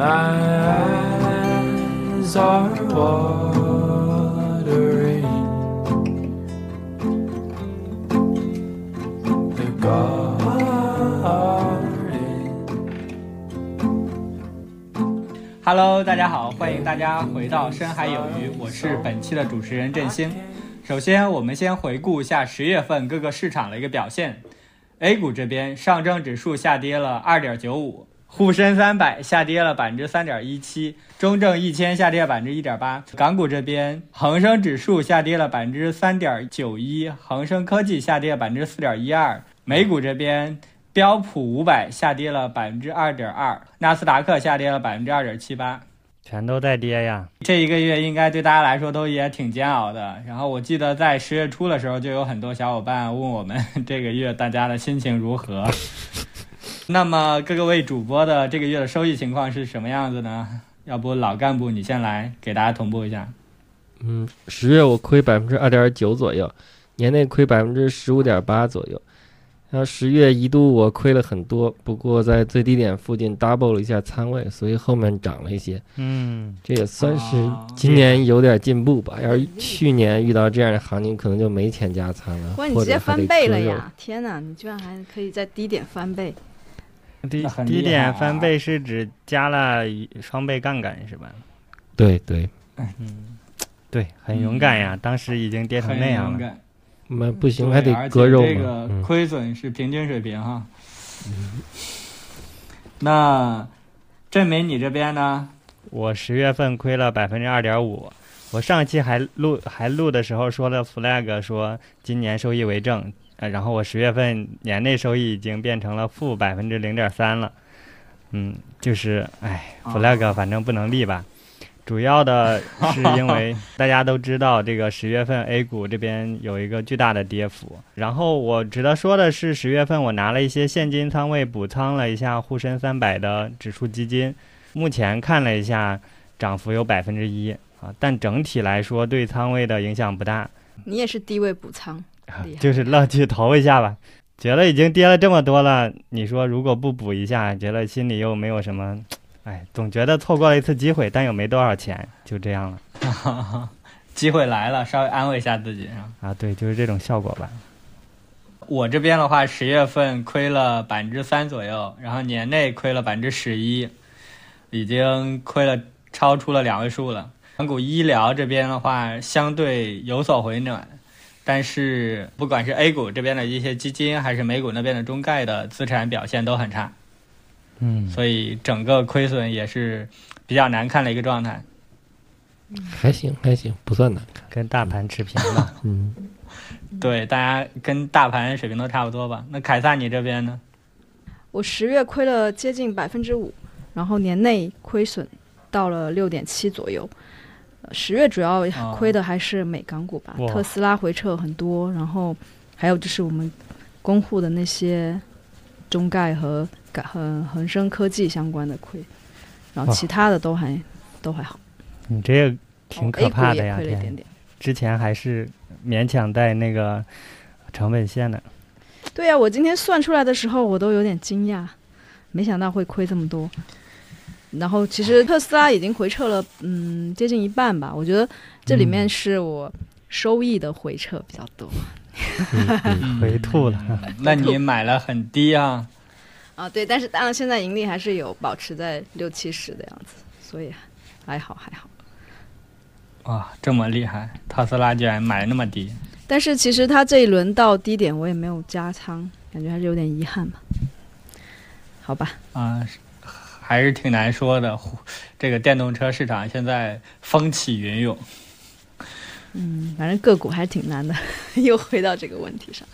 My eyes are watering. Hello，大家好，欢迎大家回到深海有鱼，我是本期的主持人振兴。首先，我们先回顾一下十月份各个市场的一个表现。A 股这边，上证指数下跌了二点九五，沪深三百下跌了百分之三点一七，中证一千下跌百分之一点八。港股这边，恒生指数下跌了百分之三点九一，恒生科技下跌百分之四点一二。美股这边，标普五百下跌了百分之二点二，纳斯达克下跌了百分之二点七八。全都在跌呀。这一个月应该对大家来说都也挺煎熬的。然后我记得在十月初的时候，就有很多小伙伴问我们 这个月大家的心情如何。那么各个位主播的这个月的收益情况是什么样子呢？要不老干部你先来给大家同步一下。嗯，十月我亏百分之二点九左右，年内亏百分之十五点八左右。然后十月一度我亏了很多，不过在最低点附近 double 了一下仓位，所以后面涨了一些。嗯，这也算是哦今年有点进步吧。要是去年遇到这样的行情，可能就没钱加仓了，哇，你直接翻倍了。呀！天哪，你居然还可以在低点翻倍，低低点啊翻倍是指加了一双倍杠杆是吧？对对，嗯，对，很勇敢呀，当时已经跌成那样了。那不行还得而且割肉这个亏损是平均水平哈。嗯那郑美你这边呢？我十月份亏了百分之二点五，我上期还录还录的时候说了 flag 说今年收益为正，呃，然后我十月份年内收益已经变成了负百分之零点三了，嗯，就是哎哦，flag 反正不能立吧。主要的是因为 大家都知道，这个十月份 A 股这边有一个巨大的跌幅。然后我值得说的是，十月份我拿了一些现金仓位补仓了一下沪深三百的指数基金，目前看了一下，涨幅有百分之一啊，但整体来说对仓位的影响不大，你也是低位补仓，就是乐趣投一下吧。觉得已经跌了这么多了，你说如果不补一下，觉得心里又没有什么，哎，总觉得错过了一次机会，但又没多少钱，就这样了 机会来了，稍微安慰一下自己啊。啊。对，就是这种效果吧。我这边的话，十月份亏了百分之三左右，然后年内亏了百分之十一，已经亏了超出了两位数了。港股医疗这边的话，相对有所回暖，但是不管是 A 股这边的一些基金，还是美股那边的中概的资产表现都很差，嗯，所以整个亏损也是比较难看的一个状态。还行还行，不算难看。跟大盘持平吧。嗯，对，大家跟大盘水平都差不多吧？那凯撒你这边呢？我十月亏了接近百分之五，然后年内亏损到了六点七左右。呃十月主要哦亏的还是美港股吧，哇特斯拉回撤很多，然后还有就是我们公户的那些中概和港和恒生科技相关的亏，然后其他的都还都还好。你这个挺哦可怕的呀！一点，点。之前还是勉强在那个成本线的。对呀、我今天算出来的时候，我都有点惊讶，没想到会亏这么多。然后其实特斯拉已经回撤了，嗯，接近一半吧。我觉得这里面是我收益的回撤比较多。回吐了。那你买了很低啊？啊，对，但是当然现在盈利还是有保持在六七十的样子，所以还好还好。哇，这么厉害！特斯拉居然买那么低。但是其实它这一轮到低点我也没有加仓，感觉还是有点遗憾吧。好吧，啊、是还是挺难说的。这个电动车市场现在风起云涌，嗯，反正个股还是挺难的，又回到这个问题上。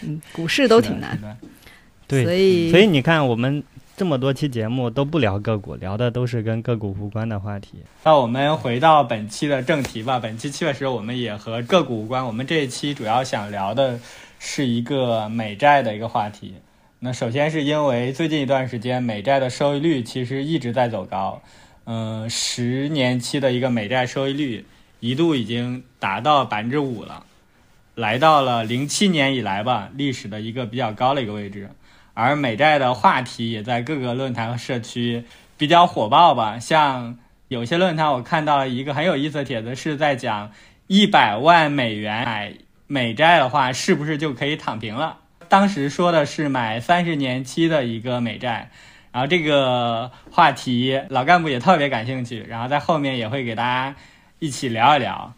嗯，股市都挺难，的。对，所以所以你看，我们这么多期节目都不聊个股，聊的都是跟个股无关的话题。那我们回到本期的正题吧。本期确实我们也和个股无关，我们这一期主要想聊的是一个美债的一个话题。那首先是因为最近一段时间美债的收益率其实一直在走高，嗯、十年期的一个美债收益率一度已经达到百分之五了，来到了零七年以来吧历史的一个比较高的一个位置。而美债的话题也在各个论坛和社区比较火爆吧。像有些论坛我看到了一个很有意思的帖子，是在讲一百万美元买美债的话，是不是就可以躺平了？当时说的是买三十年期的一个美债，然后这个话题老干部也特别感兴趣，然后在后面也会给大家一起聊一聊。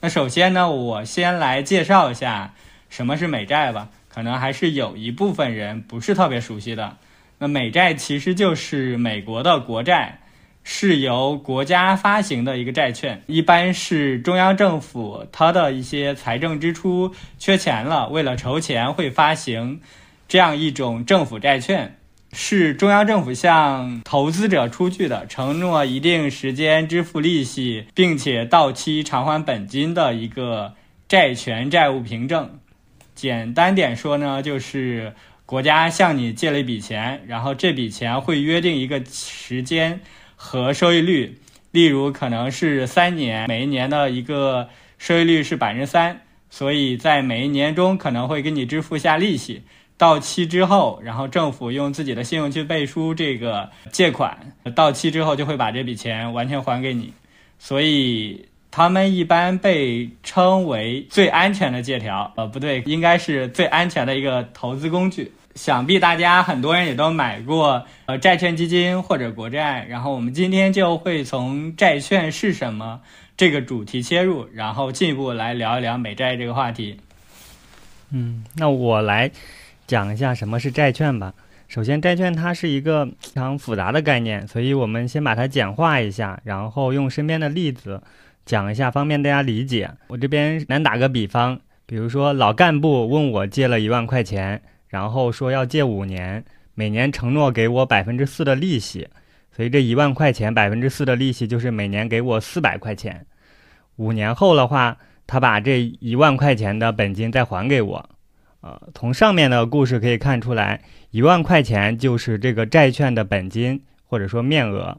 那首先呢，我先来介绍一下什么是美债吧，可能还是有一部分人不是特别熟悉的。那美债其实就是美国的国债。是由国家发行的一个债券，一般是中央政府它的一些财政支出缺钱了，为了筹钱会发行这样一种政府债券，是中央政府向投资者出具的，承诺一定时间支付利息，并且到期偿还本金的一个债权债务凭证。简单点说呢，就是国家向你借了一笔钱，然后这笔钱会约定一个时间。和收益率，例如可能是三年，每一年的一个收益率是百分之三，所以在每一年中可能会给你支付下利息。到期之后，然后政府用自己的信用去背书这个借款，到期之后就会把这笔钱完全还给你。所以他们一般被称为最安全的借条，呃，不对，应该是最安全的一个投资工具。想必大家很多人也都买过呃债券基金或者国债，然后我们今天就会从债券是什么这个主题切入，然后进一步来聊一聊美债这个话题。嗯，那我来讲一下什么是债券吧。首先，债券它是一个非常复杂的概念，所以我们先把它简化一下，然后用身边的例子讲一下，方便大家理解。我这边难打个比方，比如说老干部问我借了一万块钱。然后说要借五年，每年承诺给我百分之四的利息，所以这一万块钱百分之四的利息就是每年给我四百块钱。五年后的话，他把这一万块钱的本金再还给我。呃，从上面的故事可以看出来，一万块钱就是这个债券的本金或者说面额，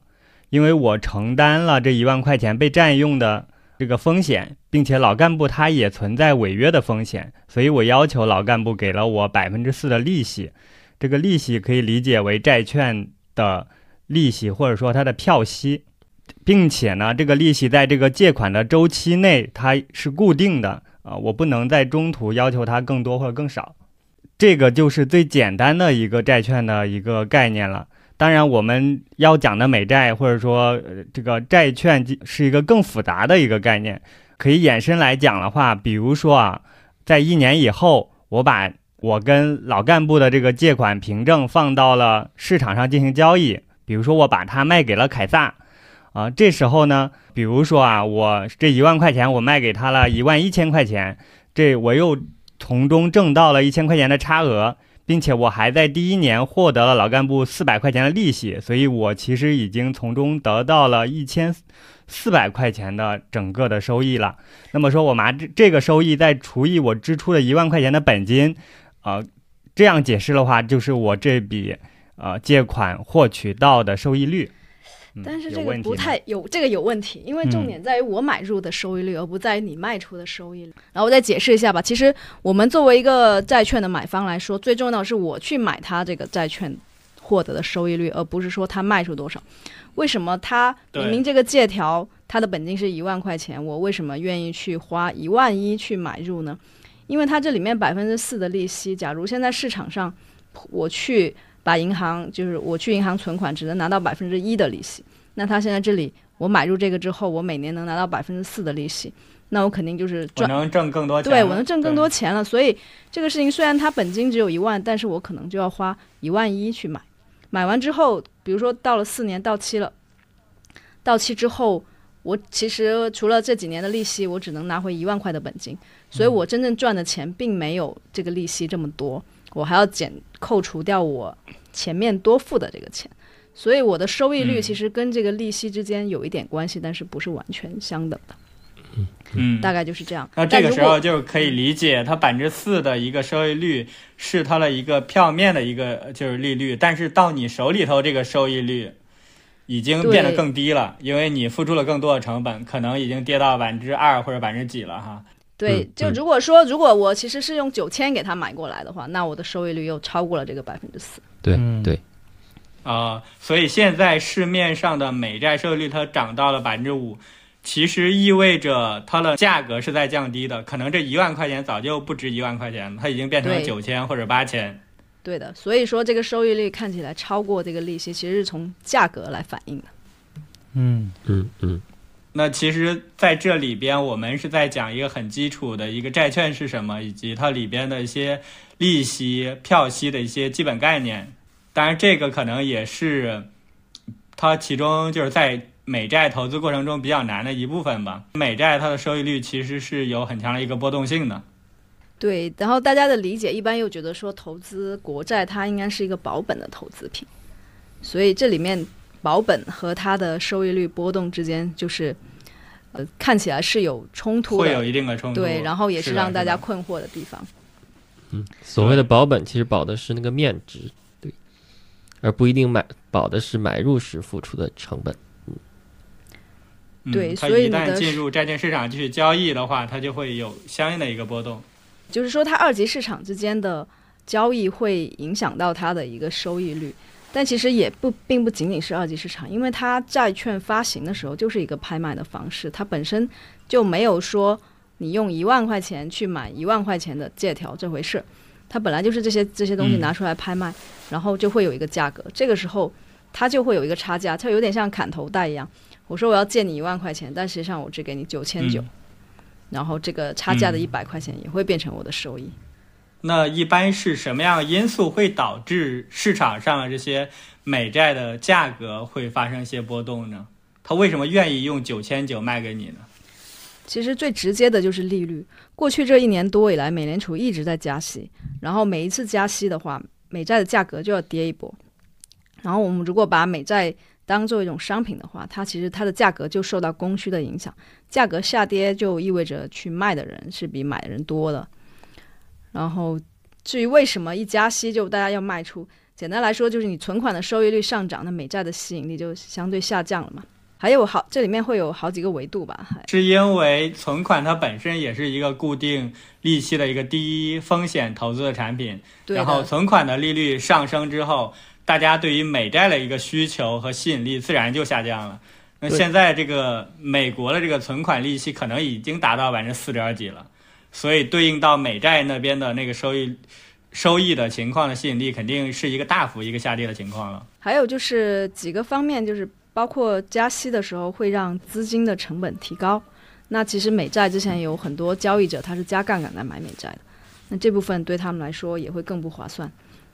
因为我承担了这一万块钱被占用的。这个风险，并且老干部他也存在违约的风险，所以我要求老干部给了我百分之四的利息。这个利息可以理解为债券的利息，或者说它的票息，并且呢，这个利息在这个借款的周期内它是固定的啊，我不能在中途要求它更多或者更少。这个就是最简单的一个债券的一个概念了。当然，我们要讲的美债或者说这个债券是一个更复杂的一个概念，可以延伸来讲的话，比如说啊，在一年以后，我把我跟老干部的这个借款凭证放到了市场上进行交易，比如说我把它卖给了凯撒，啊，这时候呢，比如说啊，我这一万块钱我卖给他了一万一千块钱，这我又从中挣到了一千块钱的差额。并且我还在第一年获得了老干部四百块钱的利息，所以我其实已经从中得到了一千四百块钱的整个的收益了。那么说，我拿这这个收益再除以我支出的一万块钱的本金，啊，这样解释的话，就是我这笔呃借款获取到的收益率。但是这个不太有这个有问题，因为重点在于我买入的收益率，而不在于你卖出的收益率。然后我再解释一下吧。其实我们作为一个债券的买方来说，最重要的是我去买它这个债券获得的收益率，而不是说它卖出多少。为什么它明明这个借条它的本金是一万块钱，我为什么愿意去花一万一去买入呢？因为它这里面百分之四的利息，假如现在市场上我去。把银行就是我去银行存款只能拿到百分之一的利息，那他现在这里我买入这个之后，我每年能拿到百分之四的利息，那我肯定就是赚，能挣更多钱。对我能挣更多钱了，所以这个事情虽然它本金只有一万，但是我可能就要花一万一去买，买完之后，比如说到了四年到期了，到期之后，我其实除了这几年的利息，我只能拿回一万块的本金，所以我真正赚的钱并没有这个利息这么多。我还要减扣除掉我前面多付的这个钱，所以我的收益率其实跟这个利息之间有一点关系，但是不是完全相等的。嗯，大概就是这样。那这个时候就可以理解，它百分之四的一个收益率是它的一个票面的一个就是利率，但是到你手里头这个收益率已经变得更低了，因为你付出了更多的成本，可能已经跌到百分之二或者百分之几了哈。对，就如果说，如果我其实是用九千给他买过来的话，那我的收益率又超过了这个百分之四。对对，啊、所以现在市面上的美债收益率它涨到了百分之五，其实意味着它的价格是在降低的，可能这一万块钱早就不值一万块钱了，它已经变成了九千或者八千。对的，所以说这个收益率看起来超过这个利息，其实是从价格来反映的。嗯嗯嗯，那其实在这里边，我们是在讲一个很基础的一个债券是什么，以及它里边的一些利息、票息的一些基本概念。当然，这个可能也是它其中就是在美债投资过程中比较难的一部分吧。美债它的收益率其实是有很强的一个波动性的。对，然后大家的理解一般又觉得说投资国债它应该是一个保本的投资品，所以这里面保本和它的收益率波动之间就是，呃，看起来是有冲突会有，一定的冲突。对，然后也是让大家困惑的地方。嗯所谓的保本其实保的是那个面值，对，而不一定买保的是买入时付出的成本。嗯对所以一旦进入债券市场继续交易的话，它就会有相应的一个波动。就是说，它二级市场之间的交易会影响到它的一个收益率，但其实也不并不仅仅是二级市场，因为它债券发行的时候就是一个拍卖的方式，它本身就没有说你用一万块钱去买一万块钱的借条这回事，它本来就是这些这些东西嗯拿出来拍卖，然后就会有一个价格，这个时候它就会有一个差价，它有点像砍头贷一样。我说我要借你一万块钱，但实际上我只给你九千九嗯，然后这个差价的嗯一百块钱也会变成我的收益。那一般是什么样的因素会导致市场上的这些美债的价格会发生一些波动呢？他为什么愿意用九千九卖给你呢？其实最直接的就是利率。过去这一年多以来，美联储一直在加息，然后每一次加息的话，美债的价格就要跌一波。然后我们如果把美债当做一种商品的话，它其实它的价格就受到供需的影响，价格下跌就意味着去卖的人是比买的人多的。然后至于为什么一加息就大家要卖出，简单来说就是你存款的收益率上涨，那美债的吸引力就相对下降了嘛。还有好，这里面会有好几个维度吧，还是因为存款它本身也是一个固定利息的一个低风险投资的产品，然后，存款的利率上升之后，大家对于美债的一个需求和吸引力自然就下降了。那现在这个美国的这个存款利息可能已经达到百分之四点几了，所以对应到美债那边的那个收益收益的情况的吸引力，肯定是一个大幅一个下跌的情况了。还有就是几个方面，就是包括加息的时候会让资金的成本提高。那其实美债之前有很多交易者他是加杠杆来买美债的，那这部分对他们来说也会更不划算。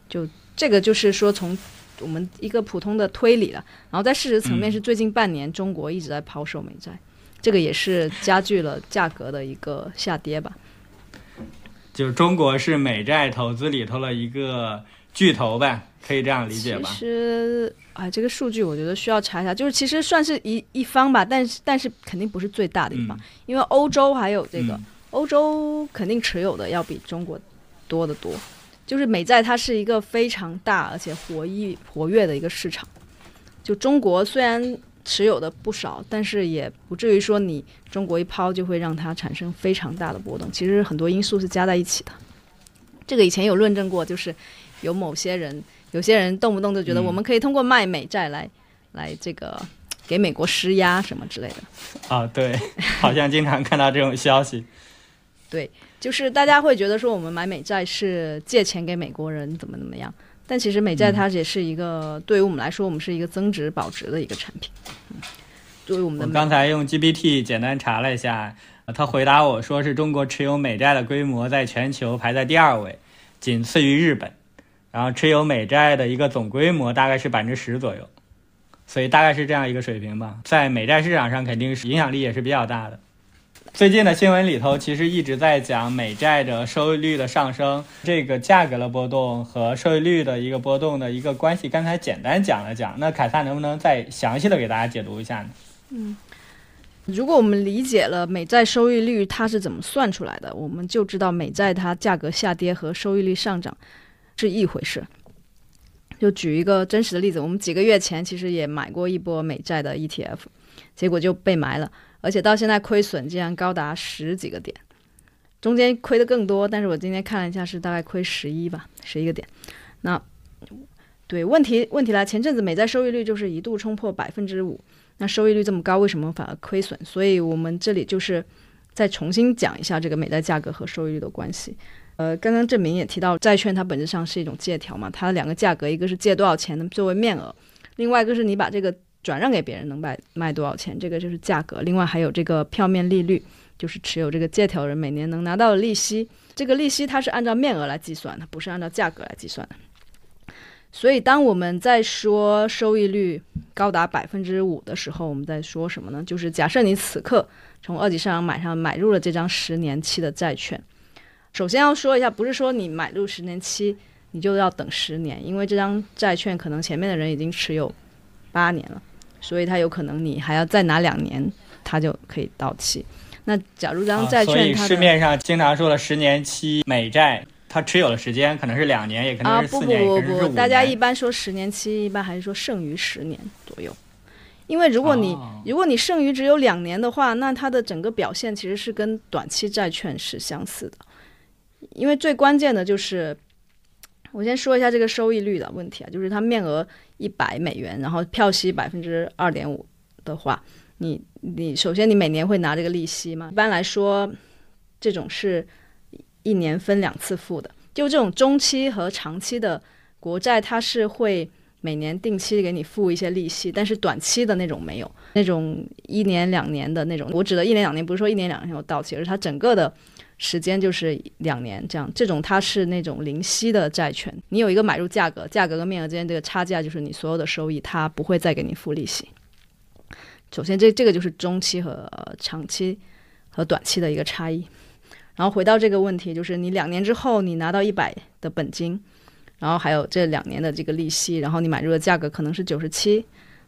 就这个就是说从我们一个普通的推理了，然后在事实层面嗯是最近半年中国一直在抛售美债，这个也是加剧了价格的一个下跌吧。就是中国是美债投资里头的一个巨头呗，可以这样理解吧其？实，啊，这个数据我觉得需要查一下，就是其实算是一一方吧，但是但是肯定不是最大的一方，嗯，因为欧洲还有这个，嗯欧洲肯定持有的要比中国多得多。就是美债它是一个非常大而且活跃活跃的一个市场，就中国虽然持有的不少，但是也不至于说你中国一抛就会让它产生非常大的波动。其实很多因素是加在一起的。这个以前有论证过，就是有某些人，有些人动不动就觉得嗯我们可以通过卖美债来、来这个给美国施压什么之类的。啊，对，好像经常看到这种消息。对就是大家会觉得说我们买美债是借钱给美国人怎么怎么样，但其实美债嗯它也是一个、对于我们来说，我们是一个增值保值的一个产品。嗯，作为我们的我美刚才用 GPT 简单查了一下，呃他回答我说是中国持有美债的规模在全球排在第二位，仅次于日本。然后持有美债的一个总规模大概是百分之十左右，所以大概是这样一个水平吧。在美债市场上肯定是影响力也是比较大的。最近的新闻里头其实一直在讲美债的收益率的上升，这个价格的波动和收益率的一个波动的一个关系，刚才简单讲了讲。那凯撒能不能再详细的给大家解读一下呢？嗯如果我们理解了美债收益率它是怎么算出来的，我们就知道美债它价格下跌和收益率上涨是一回事。就举一个真实的例子，我们几个月前其实也买过一波美债的 ETF，结果就被埋了，而且到现在亏损竟然高达十几个点，中间亏的更多。但是我今天看了一下，是大概亏十一吧，十一个点。那对，问题问题来，前阵子美债收益率就是一度冲破百分之五，那收益率这么高，为什么反而亏损？所以我们这里就是再重新讲一下这个美债价格和收益率的关系。呃，刚刚郑明也提到，债券它本质上是一种借条嘛，它的两个价格，一个是借多少钱的作为面额，另外一个是你把这个转让给别人能卖卖多少钱，这个就是价格。另外还有这个票面利率，就是持有这个借条人每年能拿到的利息。这个利息它是按照面额来计算的，不是按照价格来计算的。所以，当我们在说收益率高达百分之五的时候，我们在说什么呢？就是假设你此刻从二级市场买上买入了这张十年期的债券。首先要说一下，不是说你买入十年期你就要等十年，因为这张债券可能前面的人已经持有八年了，所以它有可能你还要再拿两年，它就可以到期。那假如这张债啊所以券它、市面上经常说的十年期美债，它持有的时间可能是两年，也可能是四年，不不，也可能是五年。大家一般说十年期，一般还是说剩余十年左右。因为如果你、哦如果你剩余只有两年的话，那它的整个表现其实是跟短期债券是相似的。因为最关键的就是，我先说一下这个收益率的问题啊，就是它面额一百美元，然后票息百分之二点五的话，你你首先你每年会拿这个利息吗？一般来说，这种是一年分两次付的。就这种中期和长期的国债，它是会每年定期给你付一些利息，但是短期的那种没有，那种一年两年的那种，我指的一年两年不是说一年两年有到期，而是它整个的时间就是两年这样。这种它是那种零息的债券，你有一个买入价格，价格跟面额之间这个差价就是你所有的收益，它不会再给你付利息。首先这这个就是中期和、长期和短期的一个差异。然后回到这个问题，就是你两年之后你拿到一百的本金，然后还有这两年的这个利息，然后你买入的价格可能是九十七，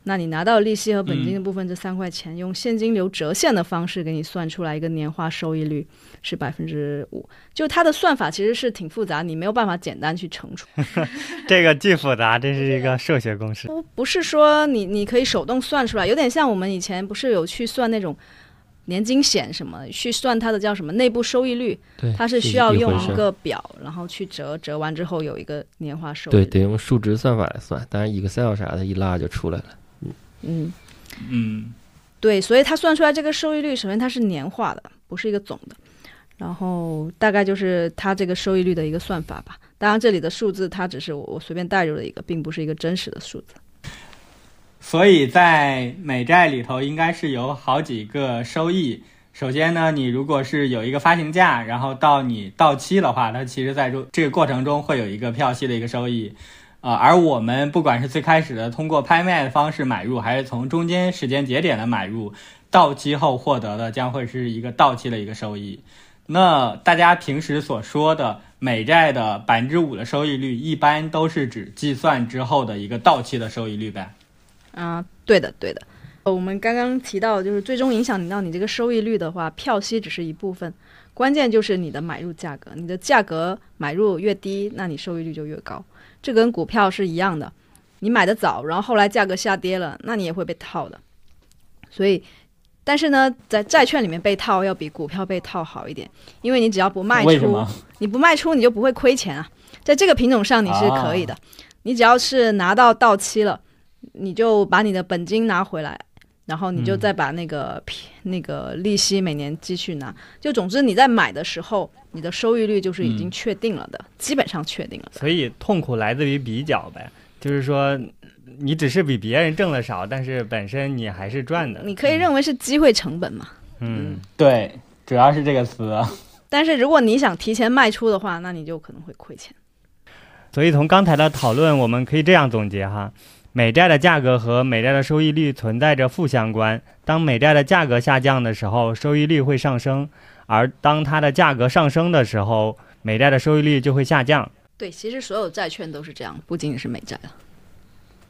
那你拿到利息和本金的部分这三块钱，用现金流折现的方式给你算出来一个年化收益率是百分之五。就它的算法其实是挺复杂，你没有办法简单去乘除。这个巨复杂，这是一个数学公式。不不是说你你可以手动算出来，有点像我们以前不是有去算那种年金险什么，去算它的叫什么内部收益率，对，它是需要用一个表，然后去折，折完之后有一个年化收益对，率。得用数值算法来算，当然 Excel 啥的一拉就出来了。嗯，嗯，对，所以它算出来这个收益率，首先它是年化的，不是一个总的。然后大概就是它这个收益率的一个算法吧。当然，这里的数字它只是我我随便带入的一个，并不是一个真实的数字。所以在美债里头应该是有好几个收益。首先呢，你如果是有一个发行价，然后到你到期的话，它其实在这这个过程中会有一个票息的一个收益。呃，而我们不管是最开始的通过拍卖的方式买入，还是从中间时间节点的买入，到期后获得的将会是一个到期的一个收益。那大家平时所说的美债的百分之五的收益率，一般都是指计算之后的一个到期的收益率呗？啊，对的，对的。我们刚刚提到，就是最终影响你到你这个收益率的话，票息只是一部分，关键就是你的买入价格。你的价格买入越低，那你收益率就越高。这跟股票是一样的，你买的早，然后后来价格下跌了，那你也会被套的。所以，但是呢，在债券里面被套要比股票被套好一点，因为你只要不卖出？你不卖出你就不会亏钱啊。在这个品种上你是可以的，你只要是拿到到期了，你就把你的本金拿回来，然后你就嗯再把那个、那个利息每年继续拿。就总之你在买的时候，你的收益率就是已经嗯确定了的，基本上确定了。所以痛苦来自于比较呗，就是说你只是比别人挣的少，但是本身你还是赚的。你可以认为是机会成本嘛。嗯，对，主要是这个词。但是如果你想提前卖出的话，那你就可能会亏钱。所以从刚才的讨论，我们可以这样总结哈：美债的价格和美债的收益率存在着负相关。当美债的价格下降的时候，收益率会上升；而当它的价格上升的时候，美债的收益率就会下降。对，其实所有债券都是这样，不仅仅是美债了。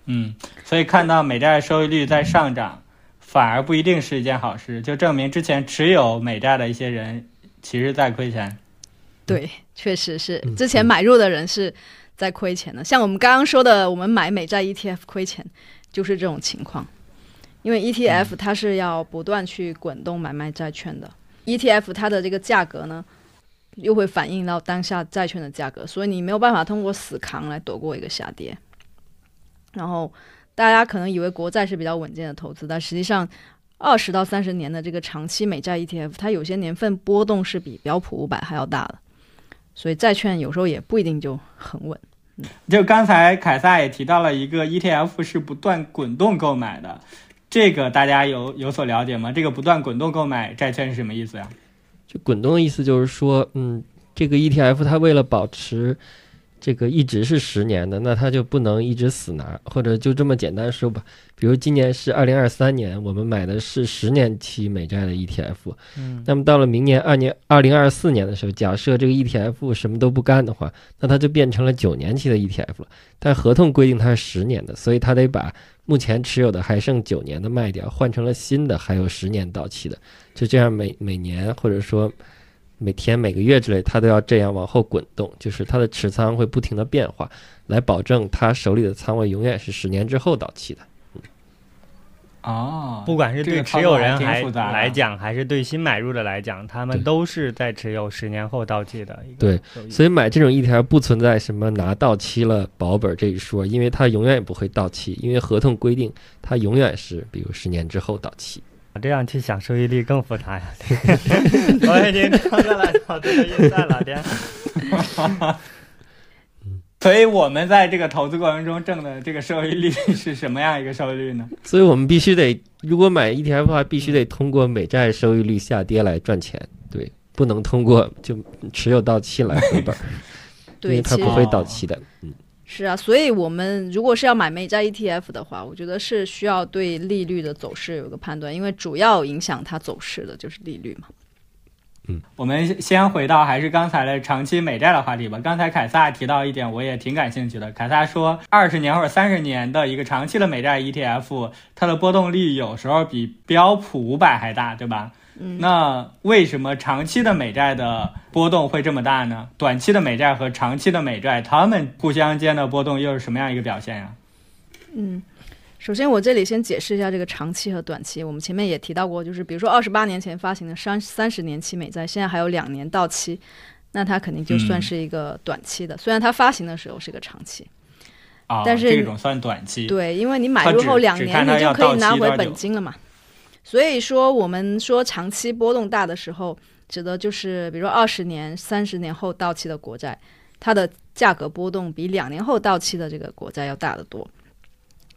嗯，所以看到美债收益率在上涨，反而不一定是一件好事，就证明之前持有美债的一些人其实在亏钱。对，确实是嗯之前买入的人是在亏钱的。像我们刚刚说的，我们买美债 ETF 亏钱，就是这种情况。因为 ETF 它是要不断去滚动买卖债券的，ETF 它的这个价格呢，又会反映到当下债券的价格，所以你没有办法通过死扛来躲过一个下跌。然后大家可能以为国债是比较稳健的投资，但实际上二十到三十年的这个长期美债 ETF，它有些年份波动是比标普五百还要大的，所以债券有时候也不一定就很稳。就刚才凯撒也提到了一个 ETF 是不断滚动购买的，这个大家有有所了解吗？这个不断滚动购买债券是什么意思呀？就滚动的意思就是说，嗯，这个 ETF 它为了保持这个一直是十年的，那他就不能一直死拿，或者就这么简单说吧。比如今年是二零二三年，我们买的是十年期美债的 ETF，嗯，那么到了明年二年二零二四年的时候，假设这个 ETF 什么都不干的话，那它就变成了九年期的 ETF 了。但合同规定它是十年的，所以它得把目前持有的还剩九年的卖掉，换成了新的还有十年到期的。就这样每每年或者说每天每个月之类，它都要这样往后滚动，就是它的持仓会不停的变化，来保证他手里的仓位永远是十年之后到期的。哦，不管是对持有人还来讲，还是对新买入的来讲，他们都是在持有十年后到期的对。所以买这种 ETF 不存在什么拿到期了保本这一说，因为它永远也不会到期，因为合同规定它永远是比如十年之后到期。这样去想收益率更复杂呀！我已经超过了投资的预算了，天！所以我们在这个投资过程中挣的这个收益率是什么样一个收益率呢？所以我们必须得，如果买 ETF 的话，必须得通过美债收益率下跌来赚钱，对，不能通过就持有到期来回本对，它不会到期的。嗯，是啊，所以我们如果是要买美债 ETF 的话，我觉得是需要对利率的走势有个判断，因为主要影响它走势的就是利率嘛。嗯我们先回到还是刚才的长期美债的话题吧。刚才凯撒提到一点，我也挺感兴趣的。凯撒说，二十年或者三十年的一个长期的美债 ETF，它的波动率有时候比标普五百还大，对吧？嗯，那为什么长期的美债的波动会这么大呢？短期的美债和长期的美债，它们互相间的波动又是什么样一个表现呀？嗯，首先我这里先解释一下这个长期和短期。我们前面也提到过，就是比如说二十八年前发行的三三十年期美债，现在还有两年到期，那它肯定就算是一个短期的，虽然它发行的时候是个长期。啊，但是这种算短期。对，因为你买入后两年，你就可以拿回本金了嘛。所以说，我们说长期波动大的时候，指的就是比如说二十年、三十年后到期的国债，它的价格波动比两年后到期的这个国债要大得多。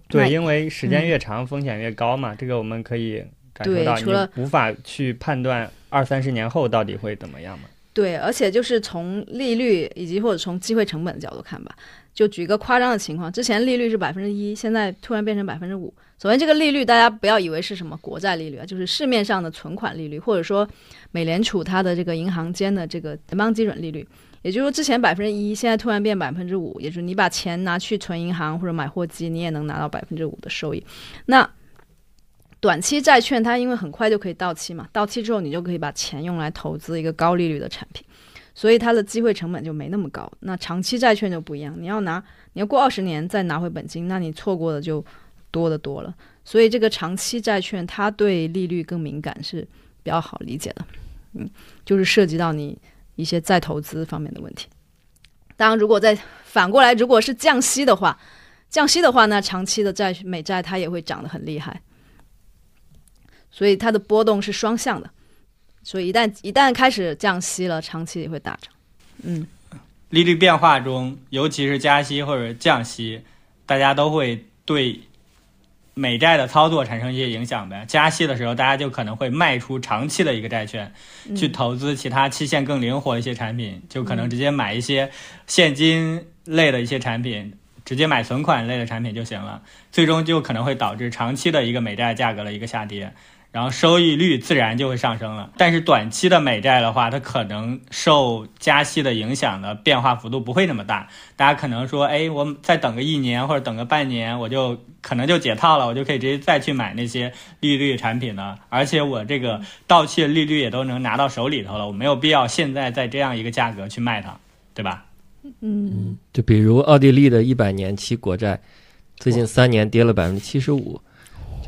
对，因为时间嗯越长，风险越高嘛，这个我们可以感受到，对除了你无法去判断二三十年后到底会怎么样嘛。对，而且就是从利率以及或者从机会成本的角度看吧，就举一个夸张的情况，之前利率是百分之一，现在突然变成百分之五。首先，这个利率大家不要以为是什么国债利率啊，就是市面上的存款利率，或者说美联储它的这个银行间的这个联邦基准利率。也就是说，之前百分之一，现在突然变百分之五，也就是你把钱拿去存银行或者买货基，你也能拿到百分之五的收益。那短期债券它因为很快就可以到期嘛，到期之后你就可以把钱用来投资一个高利率的产品，所以它的机会成本就没那么高。那长期债券就不一样，你要拿你要过二十年再拿回本金，那你错过的就多得多了。所以这个长期债券它对利率更敏感是比较好理解的，嗯，就是涉及到你一些再投资方面的问题。当然，如果再反过来，如果是降息的话，降息的话呢，长期的债美债它也会涨得很厉害。所以它的波动是双向的，所以一旦一旦开始降息了，长期也会大涨。嗯，利率变化中，尤其是加息或者降息，大家都会对美债的操作产生一些影响呗。加息的时候，大家就可能会卖出长期的一个债券，嗯去投资其他期限更灵活一些产品，就可能直接买一些现金类的一些产品。直接买存款类的产品就行了，最终就可能会导致长期的一个美债价格的一个下跌，然后收益率自然就会上升了。但是短期的美债的话，它可能受加息的影响的变化幅度不会那么大。大家可能说，哎，我再等个一年或者等个半年，我就可能就解套了，我就可以直接再去买那些利率产品了。而且我这个到期的利率也都能拿到手里头了，我没有必要现在在这样一个价格去卖它，对吧？嗯，就比如奥地利的一百年期国债，最近三年跌了百分之七十五，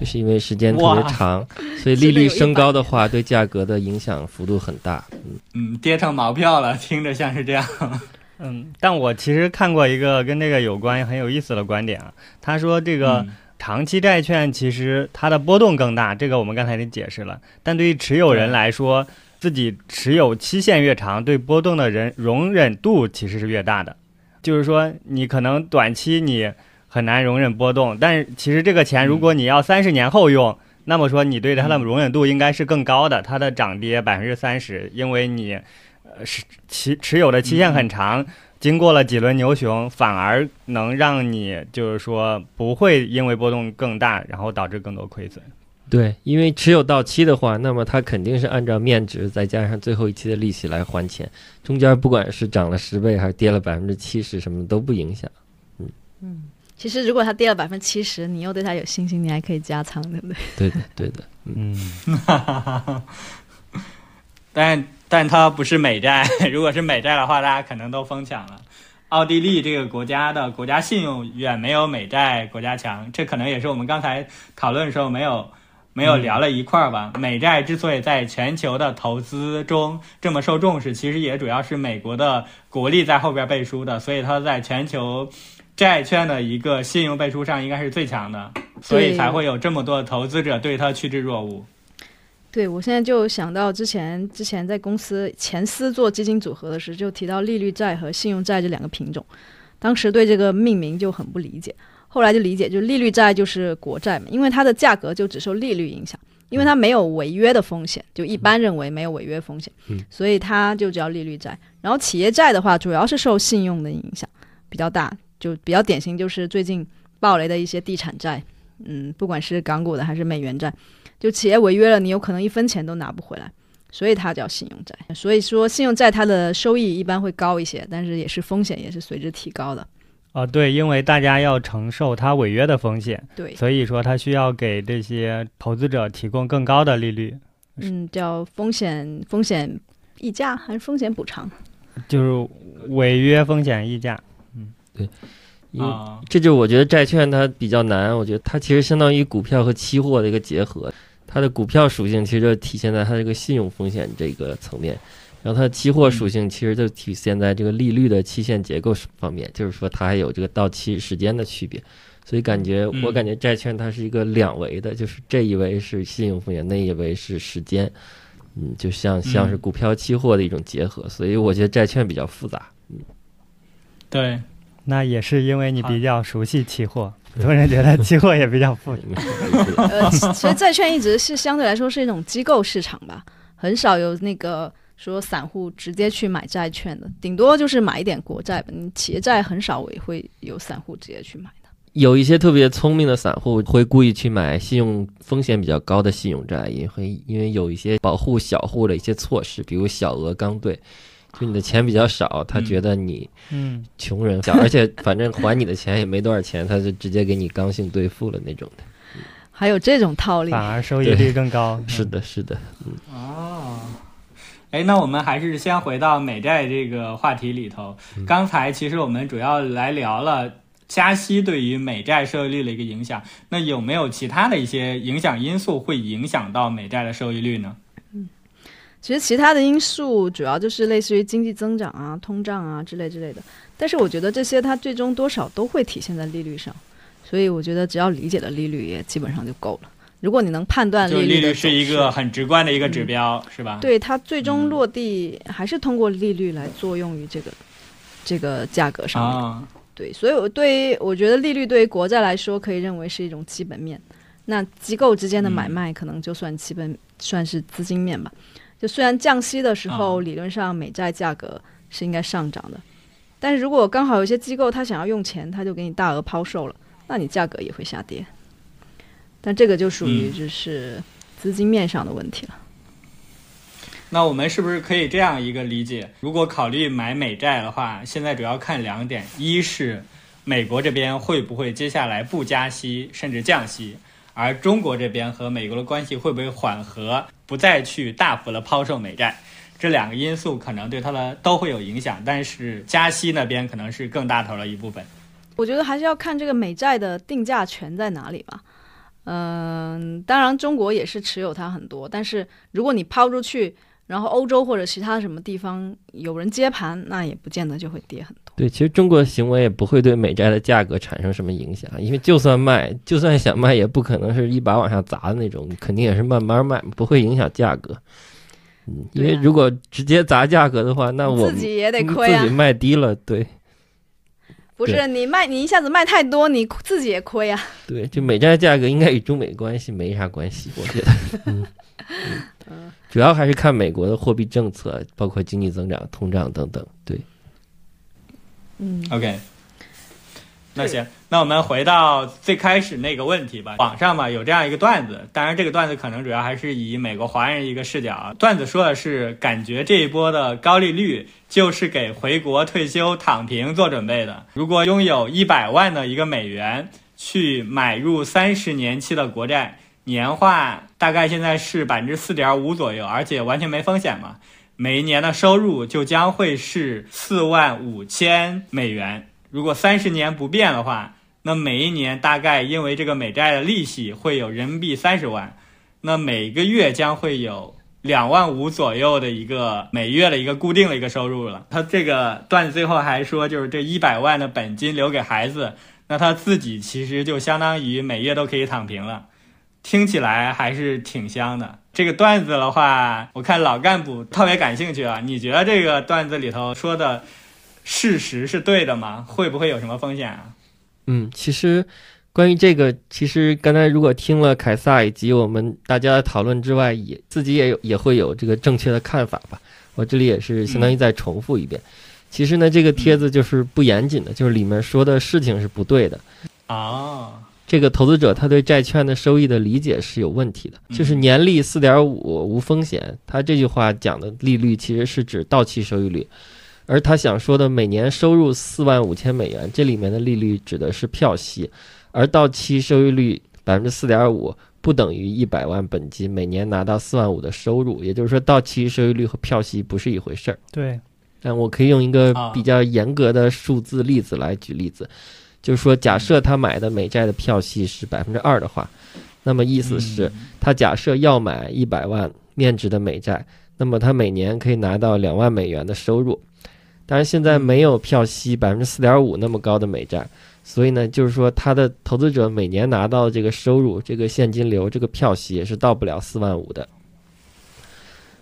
就是因为时间特别长，所以利率升高的话，对价格的影响幅度很大。嗯，嗯，跌成毛票了，听着像是这样。嗯，但我其实看过一个跟这个有关很有意思的观点啊，他说这个嗯长期债券其实它的波动更大，这个我们刚才已经解释了。但对于持有人来说，自己持有期限越长，对波动的人容忍度其实是越大的。就是说，你可能短期你很难容忍波动，但是其实这个钱如果你要三十年后用，那么说你对它的容忍度应该是更高的，它的涨跌百分之三十，因为你呃是持持有的期限很长。经过了几轮牛熊，反而能让你就是说不会因为波动更大，然后导致更多亏损。对，因为持有到期的话，那么它肯定是按照面值再加上最后一期的利息来还钱，中间不管是涨了十倍还是跌了百分之七十，什么都不影响。其实如果它跌了百分之七十，你又对它有信心，你还可以加仓，对不对？对的，对的。嗯，但但它不是美债，如果是美债的话，大家可能都疯抢了。奥地利这个国家的国家信用远没有美债国家强，这可能也是我们刚才讨论的时候没有没有聊了一块儿吧。美债之所以在全球的投资中这么受重视，其实也主要是美国的国力在后边背书的，所以它在全球债券的一个信用背书上应该是最强的，所以才会有这么多的投资者对它趋之若鹜。对，我现在就想到之前之前在公司前司做基金组合的时候，就提到利率债和信用债这两个品种，当时对这个命名就很不理解，后来就理解，就利率债就是国债嘛，因为它的价格就只受利率影响，因为它没有违约的风险，就一般认为没有违约风险，嗯所以它就叫利率债。然后企业债的话，主要是受信用的影响比较大，就比较典型就是最近暴雷的一些地产债，嗯，不管是港股的还是美元债。就企业违约了，你有可能一分钱都拿不回来，所以它叫信用债。所以说，信用债它的收益一般会高一些，但是也是风险也是随之提高的。哦，对，因为大家要承受它违约的风险，对，所以说它需要给这些投资者提供更高的利率，嗯，叫风险风险溢价还是风险补偿？就是违约风险溢价。因为啊，这就是我觉得债券它比较难，我觉得它其实相当于股票和期货的一个结合。它的股票属性其实就体现在它这个信用风险这个层面，然后它的期货属性其实就体现在这个利率的期限结构方面，就是说它还有这个到期时间的区别。所以感觉嗯我感觉债券它是一个两维的，就是这一维是信用风险，那一维是时间，嗯，就像像是股票期货的一种结合。所以我觉得债券比较复杂。嗯对，那也是因为你比较熟悉期货，很多人觉得期货也比较复杂。呃，其实债券一直是相对来说是一种机构市场吧，很少有那个说散户直接去买债券的，顶多就是买一点国债吧。你企业债很少也会有散户直接去买的。有一些特别聪明的散户会故意去买信用风险比较高的信用债，也会因为有一些保护小户的一些措施，比如小额刚兑，就你的钱比较少，他嗯觉得你嗯，穷人小，而且反正还你的钱也没多少钱，他就直接给你刚性兑付了那种的。还有这种套利反，而收益率更高。是的，是的，哦，哎，那我们还是先回到美债这个话题里头。刚才其实我们主要来聊了加息对于美债收益率的一个影响，那有没有其他的一些影响因素会影响到美债的收益率呢？其实其他的因素主要就是类似于经济增长啊、通胀啊之类之类的。但是我觉得这些它最终多少都会体现在利率上，所以我觉得只要理解了利率也基本上就够了。如果你能判断利率利率是一个很直观的一个指标，是吧？对它最终嗯落地还是通过利率来作用于这个这个价格上面。啊，对，所以我对于我觉得利率对于国债来说可以认为是一种基本面，那机构之间的买嗯卖可能就算基本算是资金面吧。就虽然降息的时候啊理论上美债价格是应该上涨的，但是如果刚好有些机构他想要用钱，他就给你大额抛售了，那你价格也会下跌。但这个就属于嗯就是资金面上的问题了。那我们是不是可以这样一个理解？如果考虑买美债的话，现在主要看两点：一是美国这边会不会接下来不加息甚至降息，而中国这边和美国的关系会不会缓和，不再去大幅的抛售美债。这两个因素可能对它的都会有影响，但是加息那边可能是更大头的一部分。我觉得还是要看这个美债的定价权在哪里吧。嗯、当然中国也是持有它很多，但是如果你抛出去，然后欧洲或者其他什么地方有人接盘，那也不见得就会跌很多。对，其实中国行为也不会对美债的价格产生什么影响，因为就算卖，就算想卖，也不可能是一把往下砸的那种，肯定也是慢慢卖，不会影响价格。嗯，因为如果直接砸价格的话，那我自己也得亏啊自己，卖低了，对不是你卖你一下子卖太多，你自己也亏啊。对，就美债价格应该与中美关系没啥关系，我觉得，嗯，嗯。主要还是看美国的货币政策，包括经济增长、通胀等等，对。嗯，OK，那行，那我们回到最开始那个问题吧。网上嘛有这样一个段子，当然这个段子可能主要还是以美国华人一个视角。段子说的是，感觉这一波的高利率就是给回国退休躺平做准备的。如果拥有一百万的一个美元去买入三十年期的国债，年化大概现在是百分之四点五左右，而且完全没风险嘛。每一年的收入就将会是四万五千美元。如果三十年不变的话，那每一年大概因为这个美债的利息会有人民币三十万，那每个月将会有两万五左右的一个每月的一个固定的一个收入了。他这个段子最后还说，就是这一百万的本金留给孩子，那他自己其实就相当于每月都可以躺平了。听起来还是挺香的。这个段子的话，我看老干部特别感兴趣啊。你觉得这个段子里头说的事实是对的吗？会不会有什么风险啊？嗯，其实关于这个，其实刚才如果听了凯撒以及我们大家的讨论之外，也自己也有也会有这个正确的看法吧。我这里也是相当于再重复一遍。其实呢，这个帖子就是不严谨的，就是里面说的事情是不对的。啊，这个投资者他对债券的收益的理解是有问题的，嗯就是年利四点五无风险。他这句话讲的利率其实是指到期收益率，而他想说的每年收入四万五千美元，这里面的利率指的是票息，而到期收益率百分之四点五不等于一百万本金，每年拿到四万五的收入，也就是说到期收益率和票息不是一回事儿。对，但我可以用一个啊比较严格的数字例子来举例子，就是说，假设他买的美债的票息是百分之二的话，那么意思是，他假设要买一百万面值的美债，那么他每年可以拿到两万美元的收入。当然，现在没有票息百分之四点五那么高的美债，所以呢，就是说它的投资者每年拿到这个收入、这个现金流、这个票息也是到不了四万五的。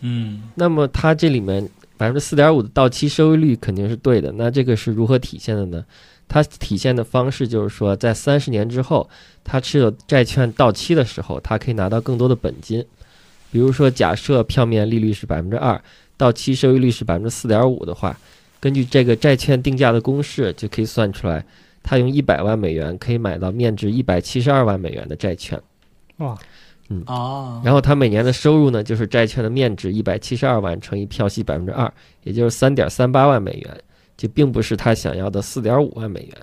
嗯那么它这里面百分之四点五的到期收益率肯定是对的，那这个是如何体现的呢？它体现的方式就是说，在三十年之后，它持有债券到期的时候，它可以拿到更多的本金。比如说，假设票面利率是百分之二，到期收益率是百分之四点五的话，根据这个债券定价的公式就可以算出来，他用一百万美元可以买到面值一百七十二万美元的债券。哇，嗯哦，然后他每年的收入呢，就是债券的面值一百七十二万乘以票息百分之二，也就是三点三八万美元，就并不是他想要的四点五万美元。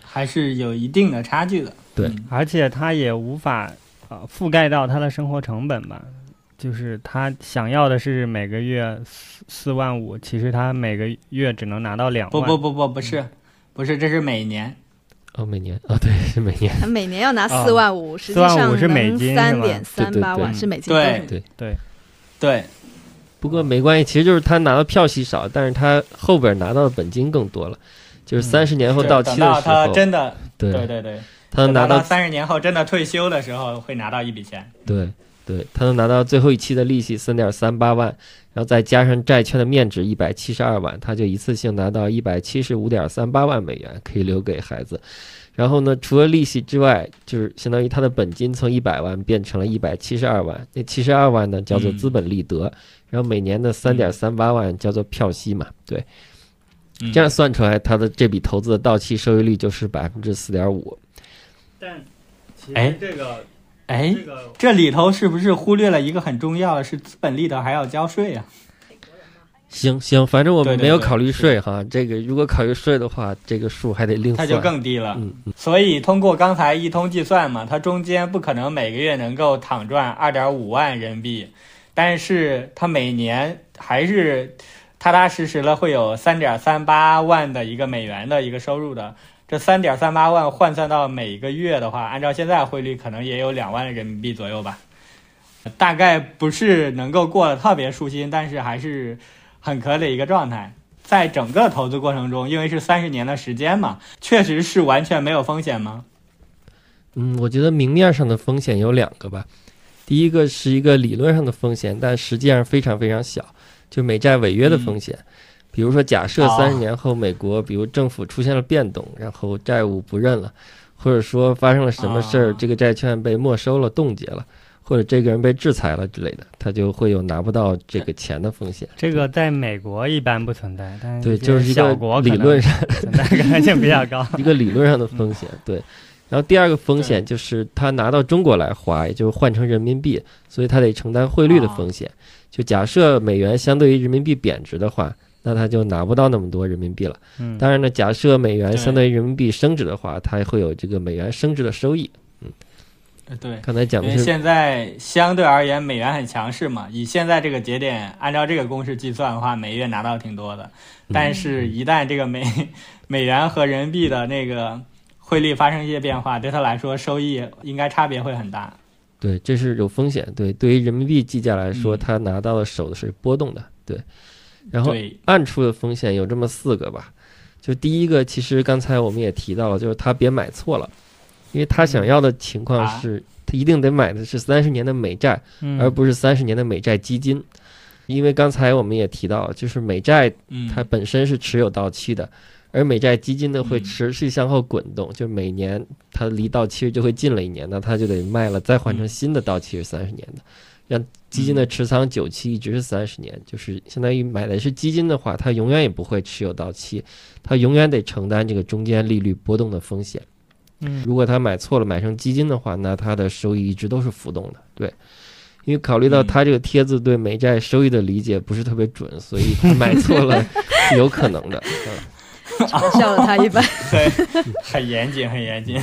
还是有一定的差距的。对嗯而且他也无法呃覆盖到他的生活成本吧。就是他想要的是每个月四四万五，其实他每个月只能拿到两万。不不不不不是，不是，这是每年。哦，每年哦，对，是每年。他每年要拿哦四万五，实际4万上五是美金三点三八万是美金，对对对对，不过没关系，其实就是他拿到票息少，但是他后边拿到的本金更多了，就是三十年后到期的时候，他真的，对对，对对，他拿到三十年后真的退休的时候会拿到一笔钱。对对，他能拿到最后一期的利息三点三八万，然后再加上债券的面值一百七十二万，他就一次性拿到一百七十五点三八万美元，可以留给孩子。然后呢，除了利息之外，就是相当于他的本金从一百万变成了一百七十二万，那七十二万呢叫做资本利得，然后每年的三点三八万叫做票息嘛，对，嗯这样算出来，他的这笔投资的到期收益率就是百分之四点五。但其哎实这个哎，这里头是不是忽略了一个很重要的是资本利得还要交税啊？行行，反正我们没有考虑税哈，这个如果考虑税的话，这个数还得另算。它就更低了。嗯嗯。所以通过刚才一通计算嘛，它中间不可能每个月能够躺赚二点五万人民币，但是它每年还是踏踏实实的会有三点三八万的一个美元的一个收入的。这三点三八万换算到每个月的话，按照现在汇率，可能也有两万人民币左右吧。大概不是能够过得特别舒心，但是还是很可以的一个状态。在整个投资过程中，因为是三十年的时间嘛，确实是完全没有风险吗？嗯，我觉得明面上的风险有两个吧。第一个是一个理论上的风险，但实际上非常非常小，就美债违约的风险。比如说，假设哦三十年后美国，比如政府出现了变动，然后债务不认了，或者说发生了什么事儿，啊这个债券被没收了、冻结了，或者这个人被制裁了之类的，他就会有拿不到这个钱的风险。这个在美国一般不存在，但对，就是一个理论上存在可能性比较高。一个理论上的风险，对。然后第二个风险就是他拿到中国来花，也就是换成人民币，所以他得承担汇率的风险。就假设美元相对于人民币贬值的话，那他就拿不到那么多人民币了。嗯，当然呢，假设美元相对于人民币升值的话，它会有这个美元升值的收益。嗯对，刚才讲的是现在相对而言美元很强势嘛，以现在这个节点，按照这个公式计算的话，每月拿到挺多的。但是，一旦这个美美元和人民币的那个汇率发生一些变化，对他来说收益应该差别会很大。对，这是有风险。对，对于人民币计价来说，嗯他拿到的手是波动的。对，然后，暗处的风险有这么四个吧。就第一个，其实刚才我们也提到了，就是他别买错了，因为他想要的情况啊。是，他一定得买的是三十年的美债，嗯。而不是三十年的美债基金。因为刚才我们也提到了，就是美债嗯，它本身是持有到期的，而美债基金呢会嗯。持续向后滚动，就每年它离到期日就会近了一年，那它就得卖了，再换成嗯。新的到期是三十年的，让基金的持仓久期一直是三十年，就是相当于买的是基金的话，它永远也不会持有到期，它永远得承担这个中间利率波动的风险。嗯如果他买错了，买成基金的话，那它的收益一直都是浮动的。对，因为考虑到嗯他这个帖子对美债收益的理解不是特别准，所以他买错了是有可能的。嗯，嘲笑了他一番。对，很严谨，很严谨。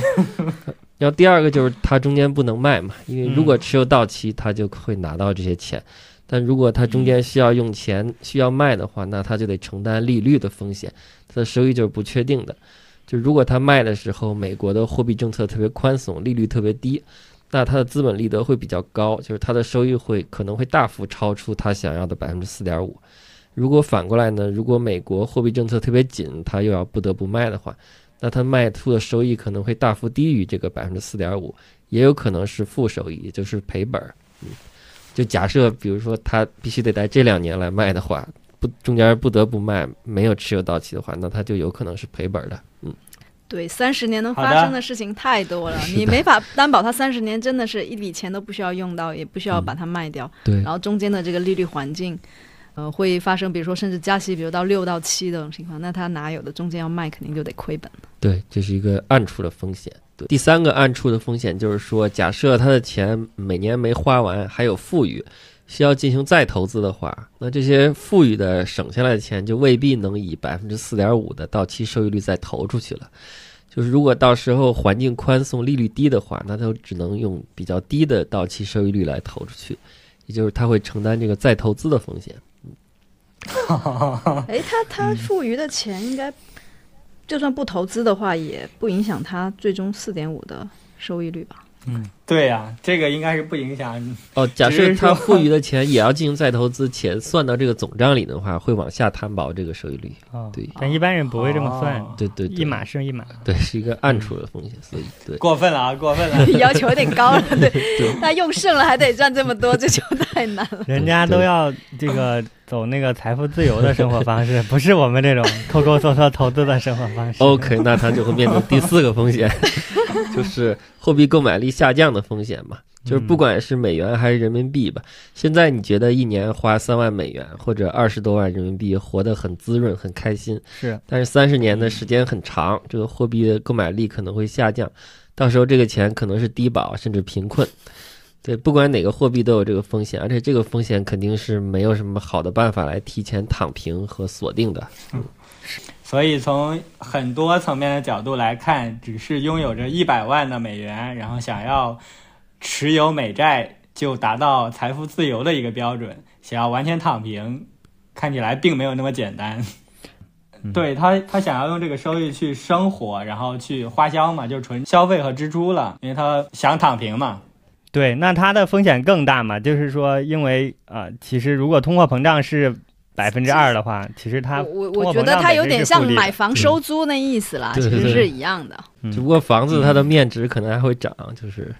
然后第二个就是它中间不能卖嘛，因为如果持有到期，它就会拿到这些钱。但如果它中间需要用钱、需要卖的话，那它就得承担利率的风险，它的收益就是不确定的。就如果它卖的时候，美国的货币政策特别宽松，利率特别低，那它的资本利得会比较高，就是它的收益会可能会大幅超出它想要的百分之四点五。如果反过来呢，如果美国货币政策特别紧，它又要不得不卖的话，那它卖出的收益可能会大幅低于这个百分之四点五，也有可能是负收益，也就是赔本儿。嗯，就假设比如说它必须得在这两年来卖的话，不中间不得不卖，没有持有到期的话，那它就有可能是赔本儿的。嗯，对，三十年能发生的事情太多了，你没法担保它三十年真的是一笔钱都不需要用到，也不需要把它卖掉。对然后中间的这个利率环境，呃，会发生比如说甚至加息，比如到六到七这种情况，那他哪有的中间要卖，肯定就得亏本。对，这是一个暗处的风险。对，第三个暗处的风险就是说，假设他的钱每年没花完，还有富裕，需要进行再投资的话，那这些富裕的省下来的钱就未必能以百分之四点五的到期收益率再投出去了。就是如果到时候环境宽松、利率低的话，那他只能用比较低的到期收益率来投出去，也就是他会承担这个再投资的风险。哎，他他富余的钱应该，就算不投资的话，也不影响他最终四点五的收益率吧？嗯，对呀、这个应该是不影响。哦，假设他富余的钱也要进行再投资，且算到这个总账里的话，会往下摊薄这个收益率。哦对但一般人不会这么算，哦对对对，一码是一码。对，是一个暗处的风险，所以对过分了啊，过分了。要求有点高了，对，对他用剩了还得赚这么多，这就太难了。人家都要这个走那个财富自由的生活方式，不是我们这种抠抠搜搜投资的生活方式。OK，那它就会变成第四个风险，就是货币购买力下降的风险嘛。就是不管是美元还是人民币吧，现在你觉得一年花三万美元或者二十多万人民币活得很滋润、很开心，是但是三十年的时间很长，这个货币的购买力可能会下降，到时候这个钱可能是低保甚至贫困。对，不管哪个货币都有这个风险，而且这个风险肯定是没有什么好的办法来提前躺平和锁定的。嗯所以从很多层面的角度来看，只是拥有着一百万的美元，然后想要持有美债就达到财富自由的一个标准，想要完全躺平，看起来并没有那么简单。对他，他想要用这个收益去生活，然后去花销嘛，就是纯消费和支出了，因为他想躺平嘛。对，那它的风险更大嘛？就是说，因为呃，其实如果通货膨胀是百分之二的话，其实它我我觉得它有点像买房收租那意思啦，对对对其实是一样的。嗯只不过房子它的面值可能还会涨，就是，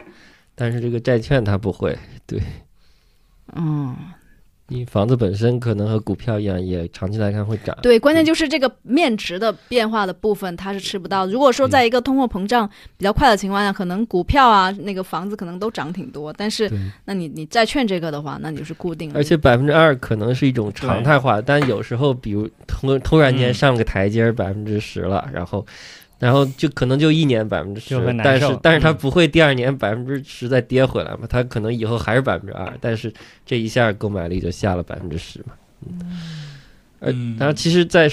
但是这个债券它不会。对嗯，你房子本身可能和股票一样，也长期来看会涨。对，关键就是这个面值的变化的部分，它是吃不到。如果说在一个通货膨胀比较快的情况下，可能股票啊，那个房子可能都涨挺多，但是，那你你债券这个的话，那你就是固定的。而且百分之二可能是一种常态化，但有时候比如突突然间嗯上个台阶百分之十了，然后。然后就可能就一年百分之十但是但是它不会第二年百分之十再跌回来嘛？它可能以后还是百分之二，但是这一下购买力就下了百分之十嘛。嗯，而嗯然后其实在，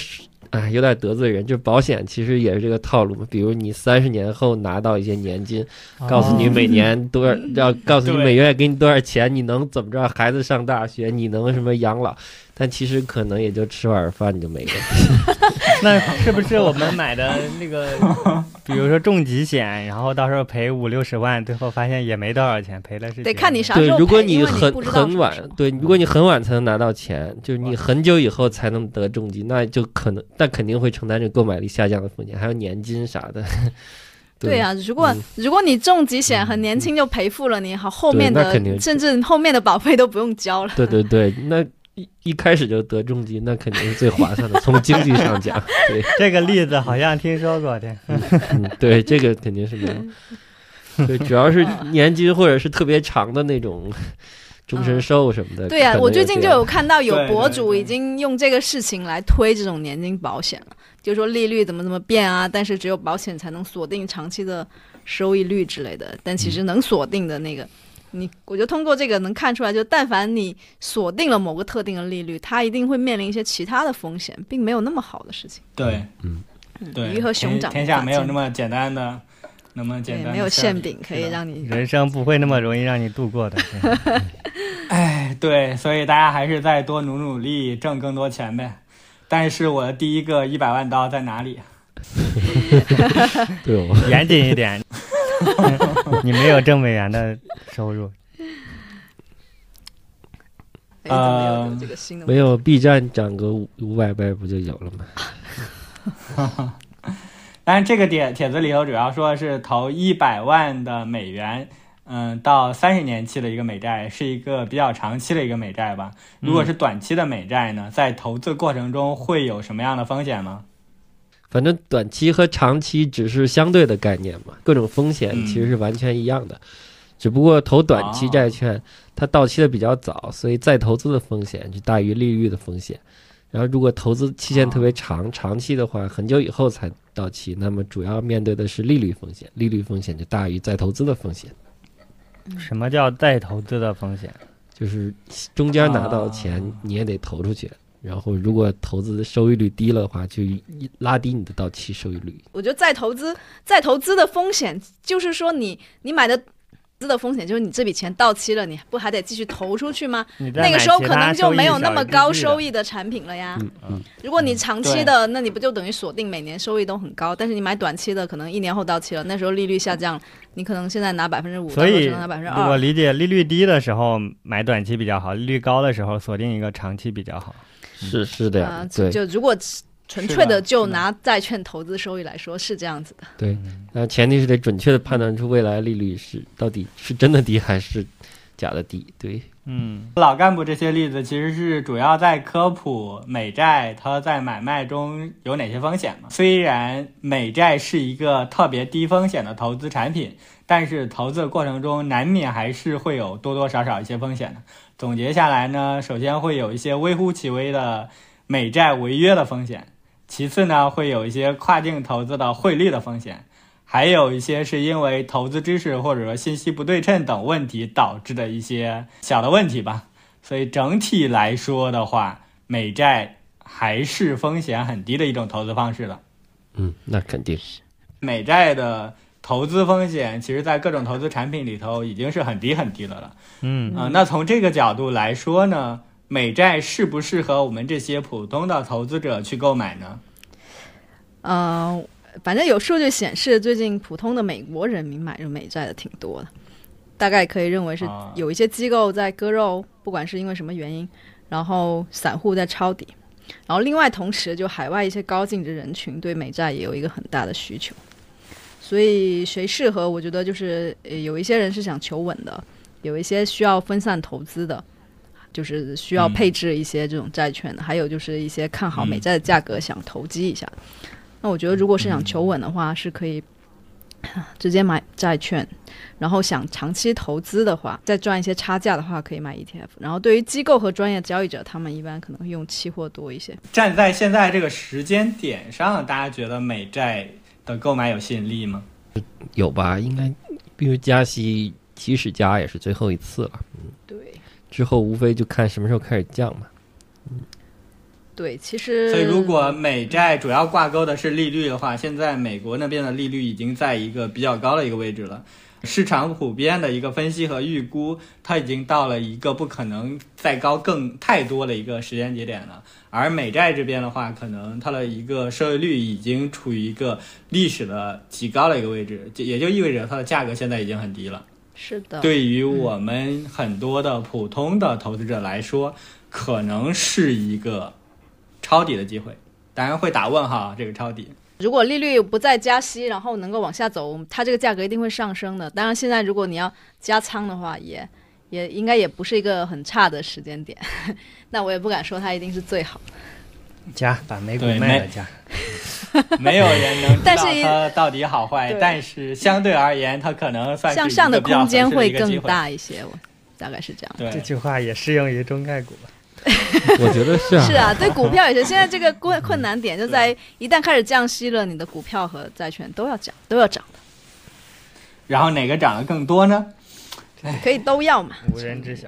哎，有点得罪人，就保险其实也是这个套路嘛。比如你三十年后拿到一些年金，告诉你哦每年多少，要告诉你每月给你多少钱，你能怎么着？孩子上大学，你能什么养老？但其实可能也就吃碗饭你就没了。那是不是我们买的那个，比如说重疾险，然后到时候赔五六十万，最后发现也没多少钱，赔了是得看你啥时候，赔。如果你很很晚对，如果你很晚才能拿到钱，就是你很久以后才能得重疾，那就可能，但肯定会承担这个购买力下降的风险，还有年金啥的。对呀、如果、嗯如果你重疾险很年轻就赔付了，你好后面的对那肯定甚至后面的保费都不用交了。对对对，那一一开始就得重疾，那肯定是最划算的，从经济上讲，对，这个例子好像听说过的。嗯，对，这个肯定是没有。对，主要是年金或者是特别长的那种终身寿什么的。对呀、我最近就有看到有对对对博主已经用这个事情来推这种年金保险了，就说利率怎么怎么变啊，但是只有保险才能锁定长期的收益率之类的。但其嗯实能锁定的那个，你我觉得通过这个能看出来，就但凡你锁定了某个特定的利率，它一定会面临一些其他的风险，并没有那么好的事情。对，嗯对，鱼和熊掌天天下没有那么简单的，那么简对，单的没有馅饼可以让你人生不会那么容易让你度过的。对哎，对，所以大家还是再多努努力，挣更多钱呗。但是我的第一个一百万刀在哪里？对哦，严谨一点，你没有挣美元的收入。没有 B 站涨个五五百倍不就有了吗？但是这个帖帖子里头主要说的是投一百万的美元，嗯，到三十年期的一个美债，是一个比较长期的一个美债吧。如果是短期的美债呢，在投资过程中会有什么样的风险吗？反正短期和长期只是相对的概念嘛，各种风险嗯。其实是完全一样的，只不过投短期债券它到期的比较早，所以再投资的风险就大于利率的风险。然后如果投资期限特别长，长期的话很久以后才到期，那么主要面对的是利率风险，利率风险就大于再投资的风险，什么叫再投资的风险？就是中间拿到钱啊。你也得投出去。然后，如果投资的收益率低了的话，就一拉低你的到期收益率。我觉得再投资，再投资的风险就是说你你买的资的风险就是你这笔钱到期了，你不还得继续投出去吗？那个时候可能就没有那么高收益益的产品了呀。嗯嗯，如果你长期的，那你不就等于锁定每年收益都很高？但是你买短期的，可能一年后到期了，那时候利率下降，你可能现在拿百分之五，的。所以，拿百分之二我。理解利率低的时候买短期比较好，利率高的时候锁定一个长期比较好。是是的呀对。就如果纯是粹的就拿债券投资收益来说，是这样子的。对，那前提是得准确的判断出未来利率是到底是真的低还是假的低。对，嗯，老干部这些例子其实是主要在科普美债它在买卖中有哪些风险嘛。虽然美债是一个特别低风险的投资产品，但是投资的过程中难免还是会有多多少少一些风险的。总结下来呢，首先会有一些微乎其微的美债违约的风险，其次呢会有一些跨境投资的汇率的风险。还有一些是因为投资知识或者说信息不对称等问题导致的一些小的问题吧。所以整体来说的话，美债还是风险很低的一种投资方式的。嗯，那肯定是。美债的投资风险，其实在各种投资产品里头已经是很低很低的了。嗯，啊、那从这个角度来说呢，美债适不适合我们这些普通的投资者去购买呢？嗯、反正有数据显示，最近普通的美国人民买入美债的挺多的。大概可以认为是啊有一些机构在割肉，不管是因为什么原因，然后散户在抄底，然后另外同时就海外一些高净值人群对美债也有一个很大的需求，所以谁适合，我觉得就是呃有一些人是想求稳的，有一些需要分散投资的。就是需要嗯配置一些这种债券的，还有就是一些看好美嗯债的价格想投机一下的。那我觉得，如果是想求稳的话，是可以 直接买债券，然后想长期投资的话，再赚一些差价的话，可以买 ETF。然后对于机构和专业交易者，他们一般可能会用期货多一些。站在现在这个时间点上，大家觉得美债的购买有吸引力吗？有吧？应该，比如加息即使加也是最后一次了，嗯对之后无非就看什么时候开始降嘛。对，其实所以，如果美债主要挂钩的是利率的话，现在美国那边的利率已经在一个比较高的一个位置了。市场普遍的一个分析和预估，它已经到了一个不可能再高更太多的一个时间节点了。而美债这边的话，可能它的一个收益率已经处于一个历史的极高的一个位置，也就意味着它的价格现在已经很低了。是的，对于我们很多的普通的投资者来说，可能是一个抄底的机会。当然会打问号，这个抄底。如果利率不再加息，然后能够往下走，它这个价格一定会上升的。当然，现在如果你要加仓的话，也也应该也不是一个很差的时间点。那我也不敢说它一定是最好的。加把美股对卖了加，没有人能知道但是它到底好坏，对但是相对而言，它可能算是向上的一个比较空间会更。大一些，我大概是这样。对这，句话也适用于中概股吧？我觉得是啊，是啊，对股票也是。现在这个困困难点就在于一旦开始降息了，你的股票和债券都要涨，都要涨的，然后哪个涨得更多呢？可以都要嘛。无人知晓。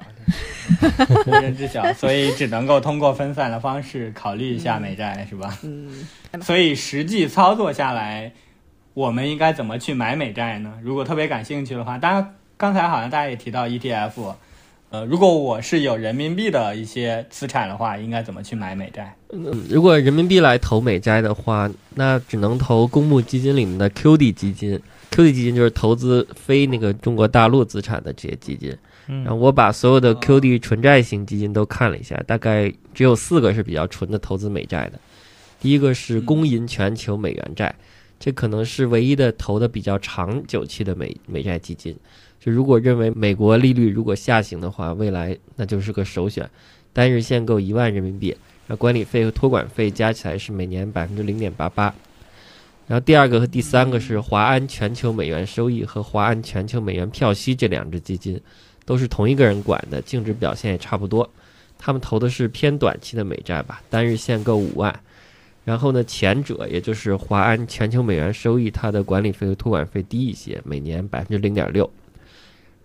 无人知晓，所以只能够通过分散的方式考虑一下美债，是吧？嗯，所以实际操作下来，我们应该怎么去买美债呢？如果特别感兴趣的话，当然刚才好像大家也提到 ETF，呃，如果我是有人民币的一些资产的话，应该怎么去买美债？嗯如果人民币来投美债的话，那只能投公募基金里面的 QD 基金。QD 基金就是投资非那个中国大陆资产的这些基金。嗯然后我把所有的 QD 纯债型基金都看了一下，大概只有四个是比较纯的投资美债的。第一个是公银全球美元债，这可能是唯一的投的比较长久期的美美债基金。就如果认为美国利率如果下行的话，未来那就是个首选。单日限购一万人民币，然后管理费和托管费加起来是每年百分之零点八八。然后第二个和第三个是华安全球美元收益和华安全球美元票息这两只基金，都是同一个人管的，净值表现也差不多。他们投的是偏短期的美债吧，单日限购五万。然后呢，前者也就是华安全球美元收益，它的管理费和托管费低一些，每年百分之零点六。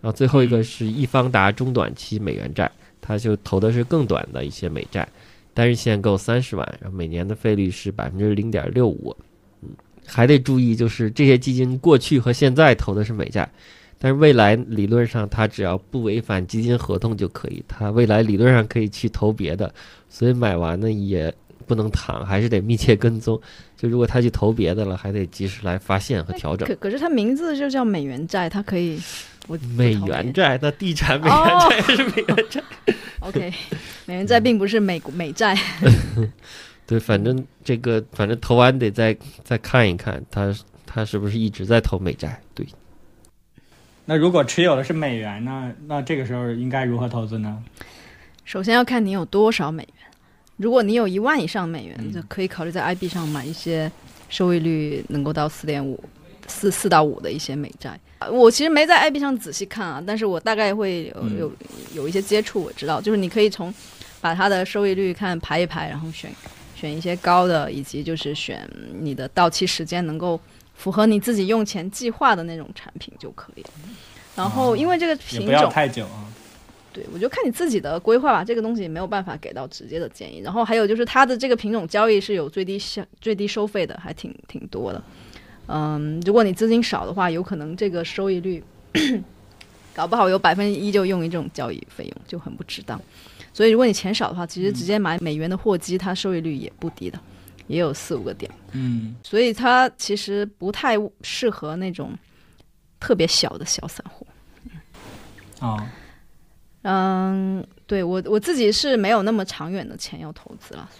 然后最后一个是易方达中短期美元债，它就投的是更短的一些美债，单日限购三十万，然后每年的费率是百分之零点六五。嗯，还得注意，就是这些基金过去和现在投的是美债，但是未来理论上它只要不违反基金合同就可以，它未来理论上可以去投别的，所以买完呢也不能躺，还是得密切跟踪。就如果他去投别的了，还得及时来发现和调整可。可是它名字就叫美元债，它可以我美元债，那地产美哦元债是美元债。OK，美元债并不是美股美债。对，反正这个反正投完得再再看一看，他他是不是一直在投美债？对，那如果持有的是美元呢？那这个时候应该如何投资呢？首先要看你有多少美元。如果你有一万以上美元，嗯就可以考虑在 IB 上买一些收益率能够到四点五、四四到五的一些美债。啊我其实没在 IB 上仔细看啊，但是我大概会有嗯有有一些接触，我知道，就是你可以从把它的收益率看排一排，然后选选一些高的，以及就是选你的到期时间能够符合你自己用钱计划的那种产品就可以。然后因为这个也不要品种，太久啊。对，我就看你自己的规划吧，这个东西没有办法给到直接的建议。然后还有就是它的这个品种交易是有最低消最低收费的，还挺挺多的。嗯，如果你资金少的话，有可能这个收益率 搞不好有百分之一就用于这种交易费用，就很不值当。所以如果你钱少的话，其实直接买美元的货基，它收益率也不低的，也有四五个点。嗯，所以它其实不太适合那种特别小的小散户。哦，嗯，对我我自己是没有那么长远的钱要投资了，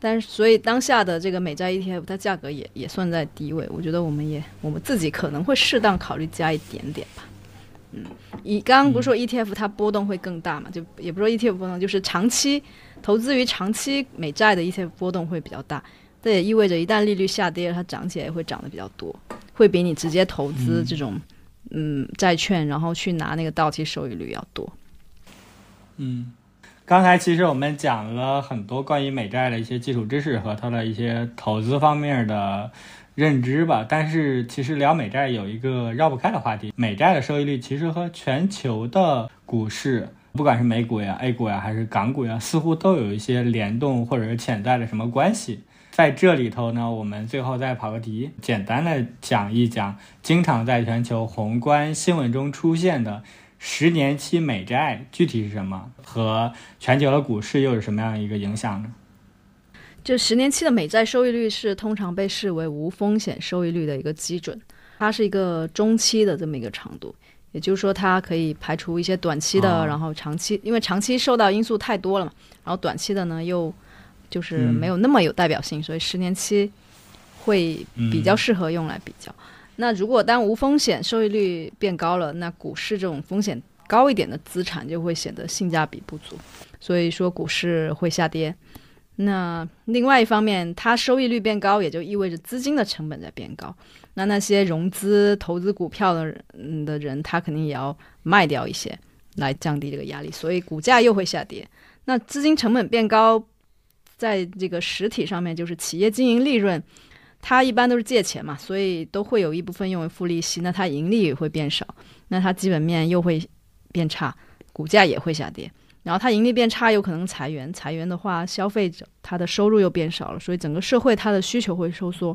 但是所以当下的这个美债 ETF 它价格也也算在低位，我觉得我们也我们自己可能会适当考虑加一点点吧。嗯，以刚刚不是说 ETF 它波动会更大嘛？就也不是说 ETF 波动，就是长期投资于长期美债的 ETF 波动会比较大。这也意味着一旦利率下跌，它涨起来也会涨得比较多，会比你直接投资这种嗯债券，然后去拿那个到期收益率要多。嗯，刚才其实我们讲了很多关于美债的一些基础知识和它的一些投资方面的认知吧。但是其实聊美债有一个绕不开的话题，美债的收益率其实和全球的股市，不管是美股呀、A 股呀，还是港股呀，似乎都有一些联动或者是潜在的什么关系。在这里头呢，我们最后再跑个题，简单的讲一讲经常在全球宏观新闻中出现的十年期美债具体是什么，和全球的股市又有什么样一个影响呢？就十年期的美债收益率是通常被视为无风险收益率的一个基准，它是一个中期的这么一个长度，也就是说它可以排除一些短期的，哦然后长期，因为长期受到因素太多了嘛，然后短期的呢又就是嗯没有那么有代表性，所以十年期会比较适合用来比较。那如果当无风险收益率变高了，那股市这种风险高一点的资产就会显得性价比不足，所以说股市会下跌。那另外一方面，它收益率变高，也就意味着资金的成本在变高。那那些融资投资股票的人的人，他肯定也要卖掉一些来降低这个压力，所以股价又会下跌。那资金成本变高，在这个实体上面就是企业经营利润，它一般都是借钱嘛，所以都会有一部分用于付利息，那它盈利也会变少，那它基本面又会变差，股价也会下跌。然后它盈利变差，有可能裁员，裁员的话，消费者他的收入又变少了，所以整个社会它的需求会收缩，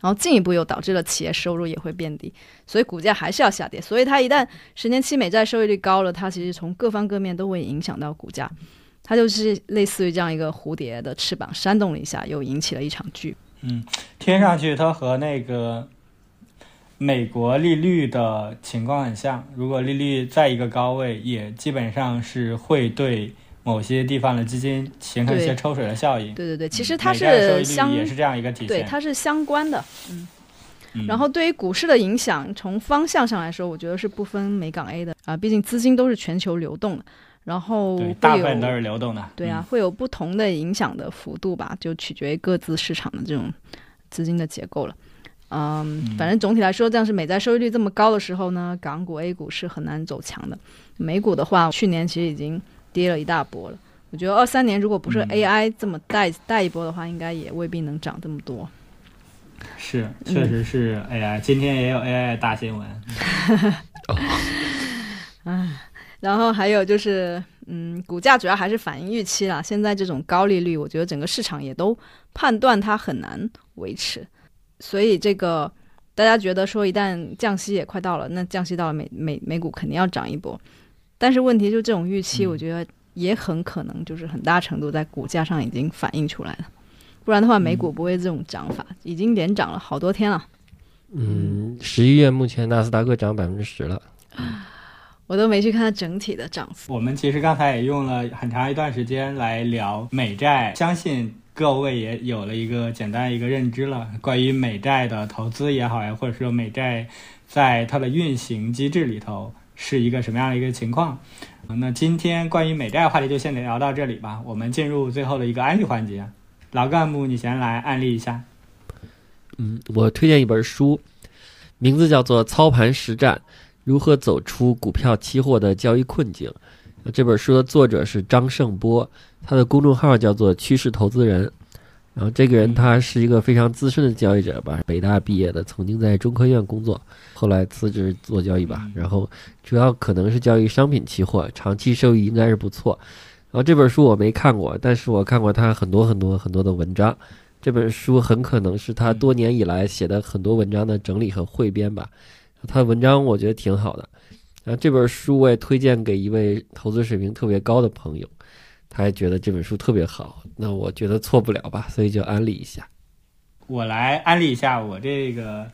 然后进一步又导致了企业收入也会变低，所以股价还是要下跌。所以它一旦十年期美债收益率高了，它其实从各方各面都会影响到股价，它就是类似于这样一个蝴蝶的翅膀扇动了一下，又引起了一场剧巨听上去它和那个美国利率的情况很像，如果利率在一个高位，也基本上是会对某些地方的基金形成一些抽水的效应。对对对，其实它是相也是这样一个体现。对它是相关的。嗯然后对于股市的影响，从方向上来说，我觉得是不分美港 A 的啊，毕竟资金都是全球流动的，然后大部分都是流动的。对啊，嗯，会有不同的影响的幅度吧，就取决于各自市场的这种资金的结构了。嗯，嗯反正总体来说，这样是美债收益率这么高的时候呢，港股、A 股是很难走强的。美股的话，去年其实已经跌了一大波了。我觉得二三年如果不是嗯 AI 这么带带一波的话，应该也未必能涨这么多。是，嗯确实是 AI，、今天也有 AI 大新闻。然后还有就是，嗯，股价主要还是反映预期啦。现在这种高利率，我觉得整个市场也都判断它很难维持，所以这个大家觉得说，一旦降息也快到了，那降息到了美美美股肯定要涨一波。但是问题就这种预期，嗯。我觉得也很可能就是很大程度在股价上已经反映出来了，不然的话美股不会这种涨法，已经连涨了好多天了，嗯，十一月目前纳斯达克涨百分之十了，我都没去看它整体的涨幅。我们其实刚才也用了很长一段时间来聊美债，相信各位也有了一个简单一个认知了，关于美债的投资也好呀，或者说美债在它的运行机制里头是一个什么样的一个情况。那今天关于美债的话题就先聊到这里吧，我们进入最后的一个案例环节。老干部，你先来案例一下。嗯，我推荐一本书，名字叫做《操盘实战：如何走出股票期货的交易困境》。呃这本书的作者是张胜波，他的公众号叫做“趋势投资人”。然后这个人他是一个非常资深的交易者吧，北大毕业的，曾经在中科院工作，后来辞职做交易吧。然后主要可能是交易商品期货，长期收益应该是不错。然后这本书我没看过，但是我看过他很多很多很多的文章。这本书很可能是他多年以来写的很多文章的整理和汇编吧。他的文章我觉得挺好的。然后这本书我也推荐给一位投资水平特别高的朋友，他也觉得这本书特别好。那我觉得错不了吧，所以就安利一下。我来安利一下我这个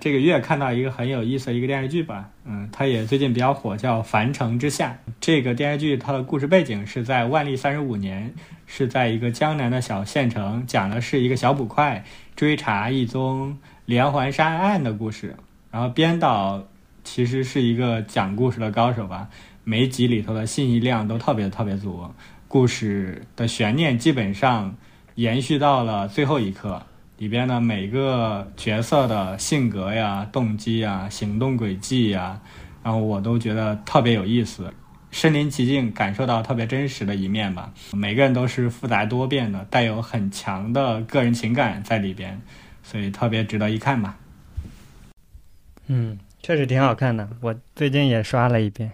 这个月看到一个很有意思的一个电视剧吧，嗯，它也最近比较火，叫《凡城之下》。这个电视剧它的故事背景是在万历三十五年，是在一个江南的小县城，讲的是一个小捕快追查一宗连环杀案的故事。然后编导其实是一个讲故事的高手吧，每集里头的信息量都特别特别足，故事的悬念基本上延续到了最后一刻。里边的每个角色的性格呀、动机呀、行动轨迹呀，然后我都觉得特别有意思，身临其境，感受到特别真实的一面吧。每个人都是复杂多变的，带有很强的个人情感在里边，所以特别值得一看吧。嗯，确实挺好看的，我最近也刷了一遍。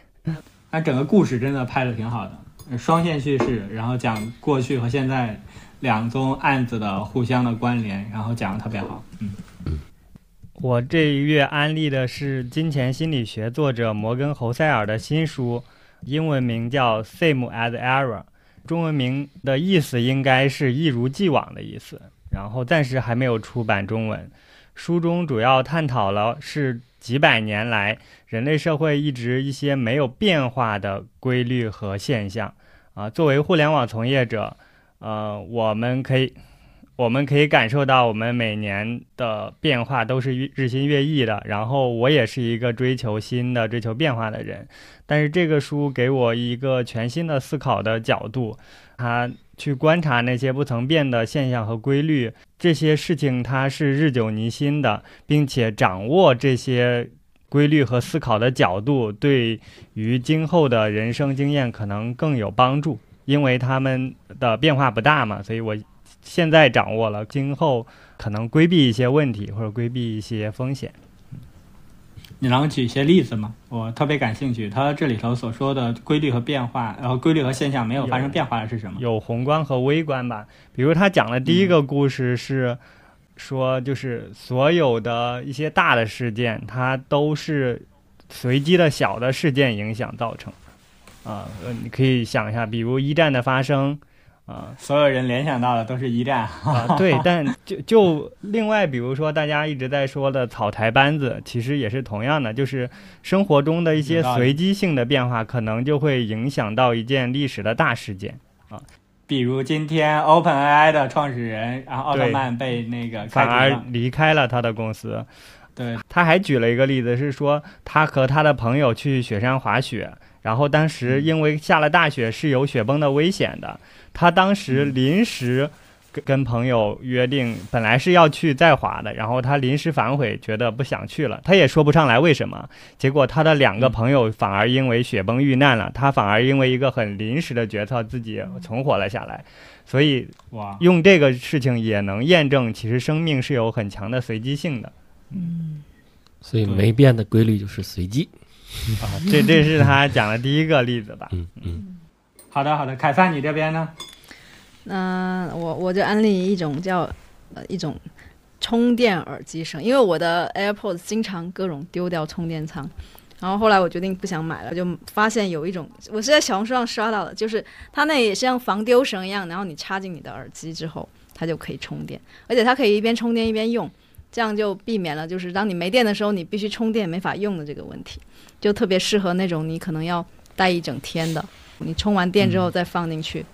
那整个故事真的拍的挺好的，双线叙事，然后讲过去和现在。两宗案子的互相的关联，然后讲的特别好。嗯，我这一月安利的是《金钱心理学》作者摩根·侯塞尔的新书，英文名叫《Same as Ever》，中文名的意思应该是一如既往的意思。然后暂时还没有出版中文。书中主要探讨了是几百年来人类社会一直一些没有变化的规律和现象。啊，作为互联网从业者。呃，我们可以，我们可以感受到，我们每年的变化都是日新月异的。然后，我也是一个追求新的、追求变化的人。但是，这个书给我一个全新的思考的角度，他去观察那些不曾变的现象和规律，这些事情它是日久弥新的，并且掌握这些规律和思考的角度，对于今后的人生经验可能更有帮助。因为他们的变化不大嘛，所以我现在掌握了，今后可能规避一些问题或者规避一些风险。你能举一些例子吗？我特别感兴趣。他这里头所说的规律和变化，然后规律和现象没有发生变化的是什么？有宏观和微观吧。比如他讲的第一个故事是说，就是所有的一些大的事件，它都是随机的小的事件影响造成。啊，呃，你可以想一下，比如一战的发生，啊，所有人联想到的都是一战。啊，对，但就就另外，比如说大家一直在说的草台班子，其实也是同样的，就是生活中的一些随机性的变化，可能就会影响到一件历史的大事件。啊。比如今天 OpenAI 的创始人，然后奥特曼被那个反而离开了他的公司，对，他还举了一个例子，是说他和他的朋友去雪山滑雪。然后当时因为下了大雪是有雪崩的危险的，他当时临时跟跟朋友约定，本来是要去在华的，然后他临时反悔，觉得不想去了，他也说不上来为什么。结果他的两个朋友反而因为雪崩遇难了，他反而因为一个很临时的决策自己存活了下来。所以哇，用这个事情也能验证，其实生命是有很强的随机性的。嗯，所以没变的规律就是随机。啊，这这是他讲的第一个例子吧？嗯嗯，好的好的，凯撒你这边呢？那我我就安利一种叫呃一种充电耳机声，因为我的 AirPods 经常各种丢掉充电仓，然后后来我决定不想买了，就发现有一种我是在小红书上刷到的，就是它那也是像防丢绳一样，然后你插进你的耳机之后，它就可以充电，而且它可以一边充电一边用。这样就避免了，就是当你没电的时候，你必须充电没法用的这个问题，就特别适合那种你可能要带一整天的，你充完电之后再放进去，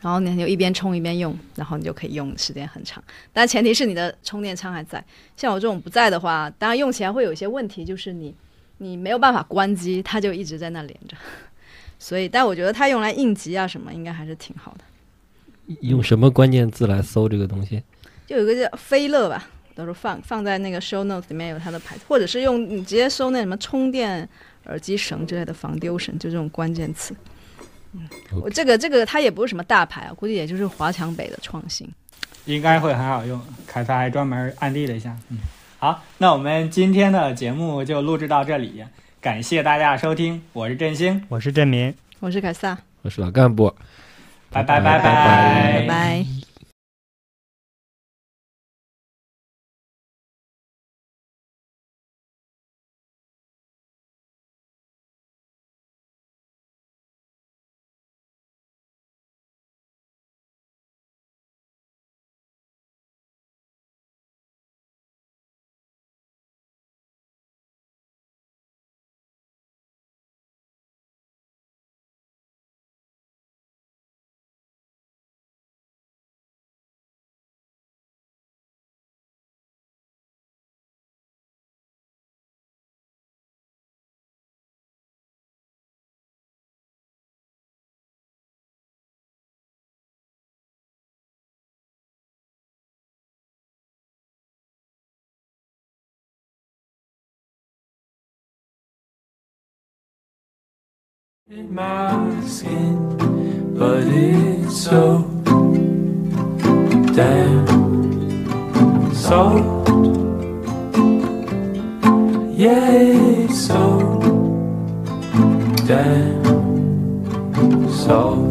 然后你就一边充一边用，然后你就可以用时间很长。但前提是你的充电仓还在。像我这种不在的话，当然用起来会有一些问题，就是你你没有办法关机，它就一直在那连着。所以，但我觉得它用来应急啊什么，应该还是挺好的。用什么关键字来搜这个东西？就有个叫飞乐吧。到时候放放在那个 show notes 里面有它的牌子，或者是用你直接搜那什么充电耳机绳之类的防丢绳，就这种关键词。嗯，我这个这个它也不是什么大牌啊，估计也就是华强北的创新，应该会很好用。凯撒还专门安利了一下。嗯，好，那我们今天的节目就录制到这里，感谢大家收听，我是振兴，我是振民，我是凯撒，我是老干部，拜拜拜拜拜拜。In my skin, but it's so damn soft. Yeah, it's so damn soft.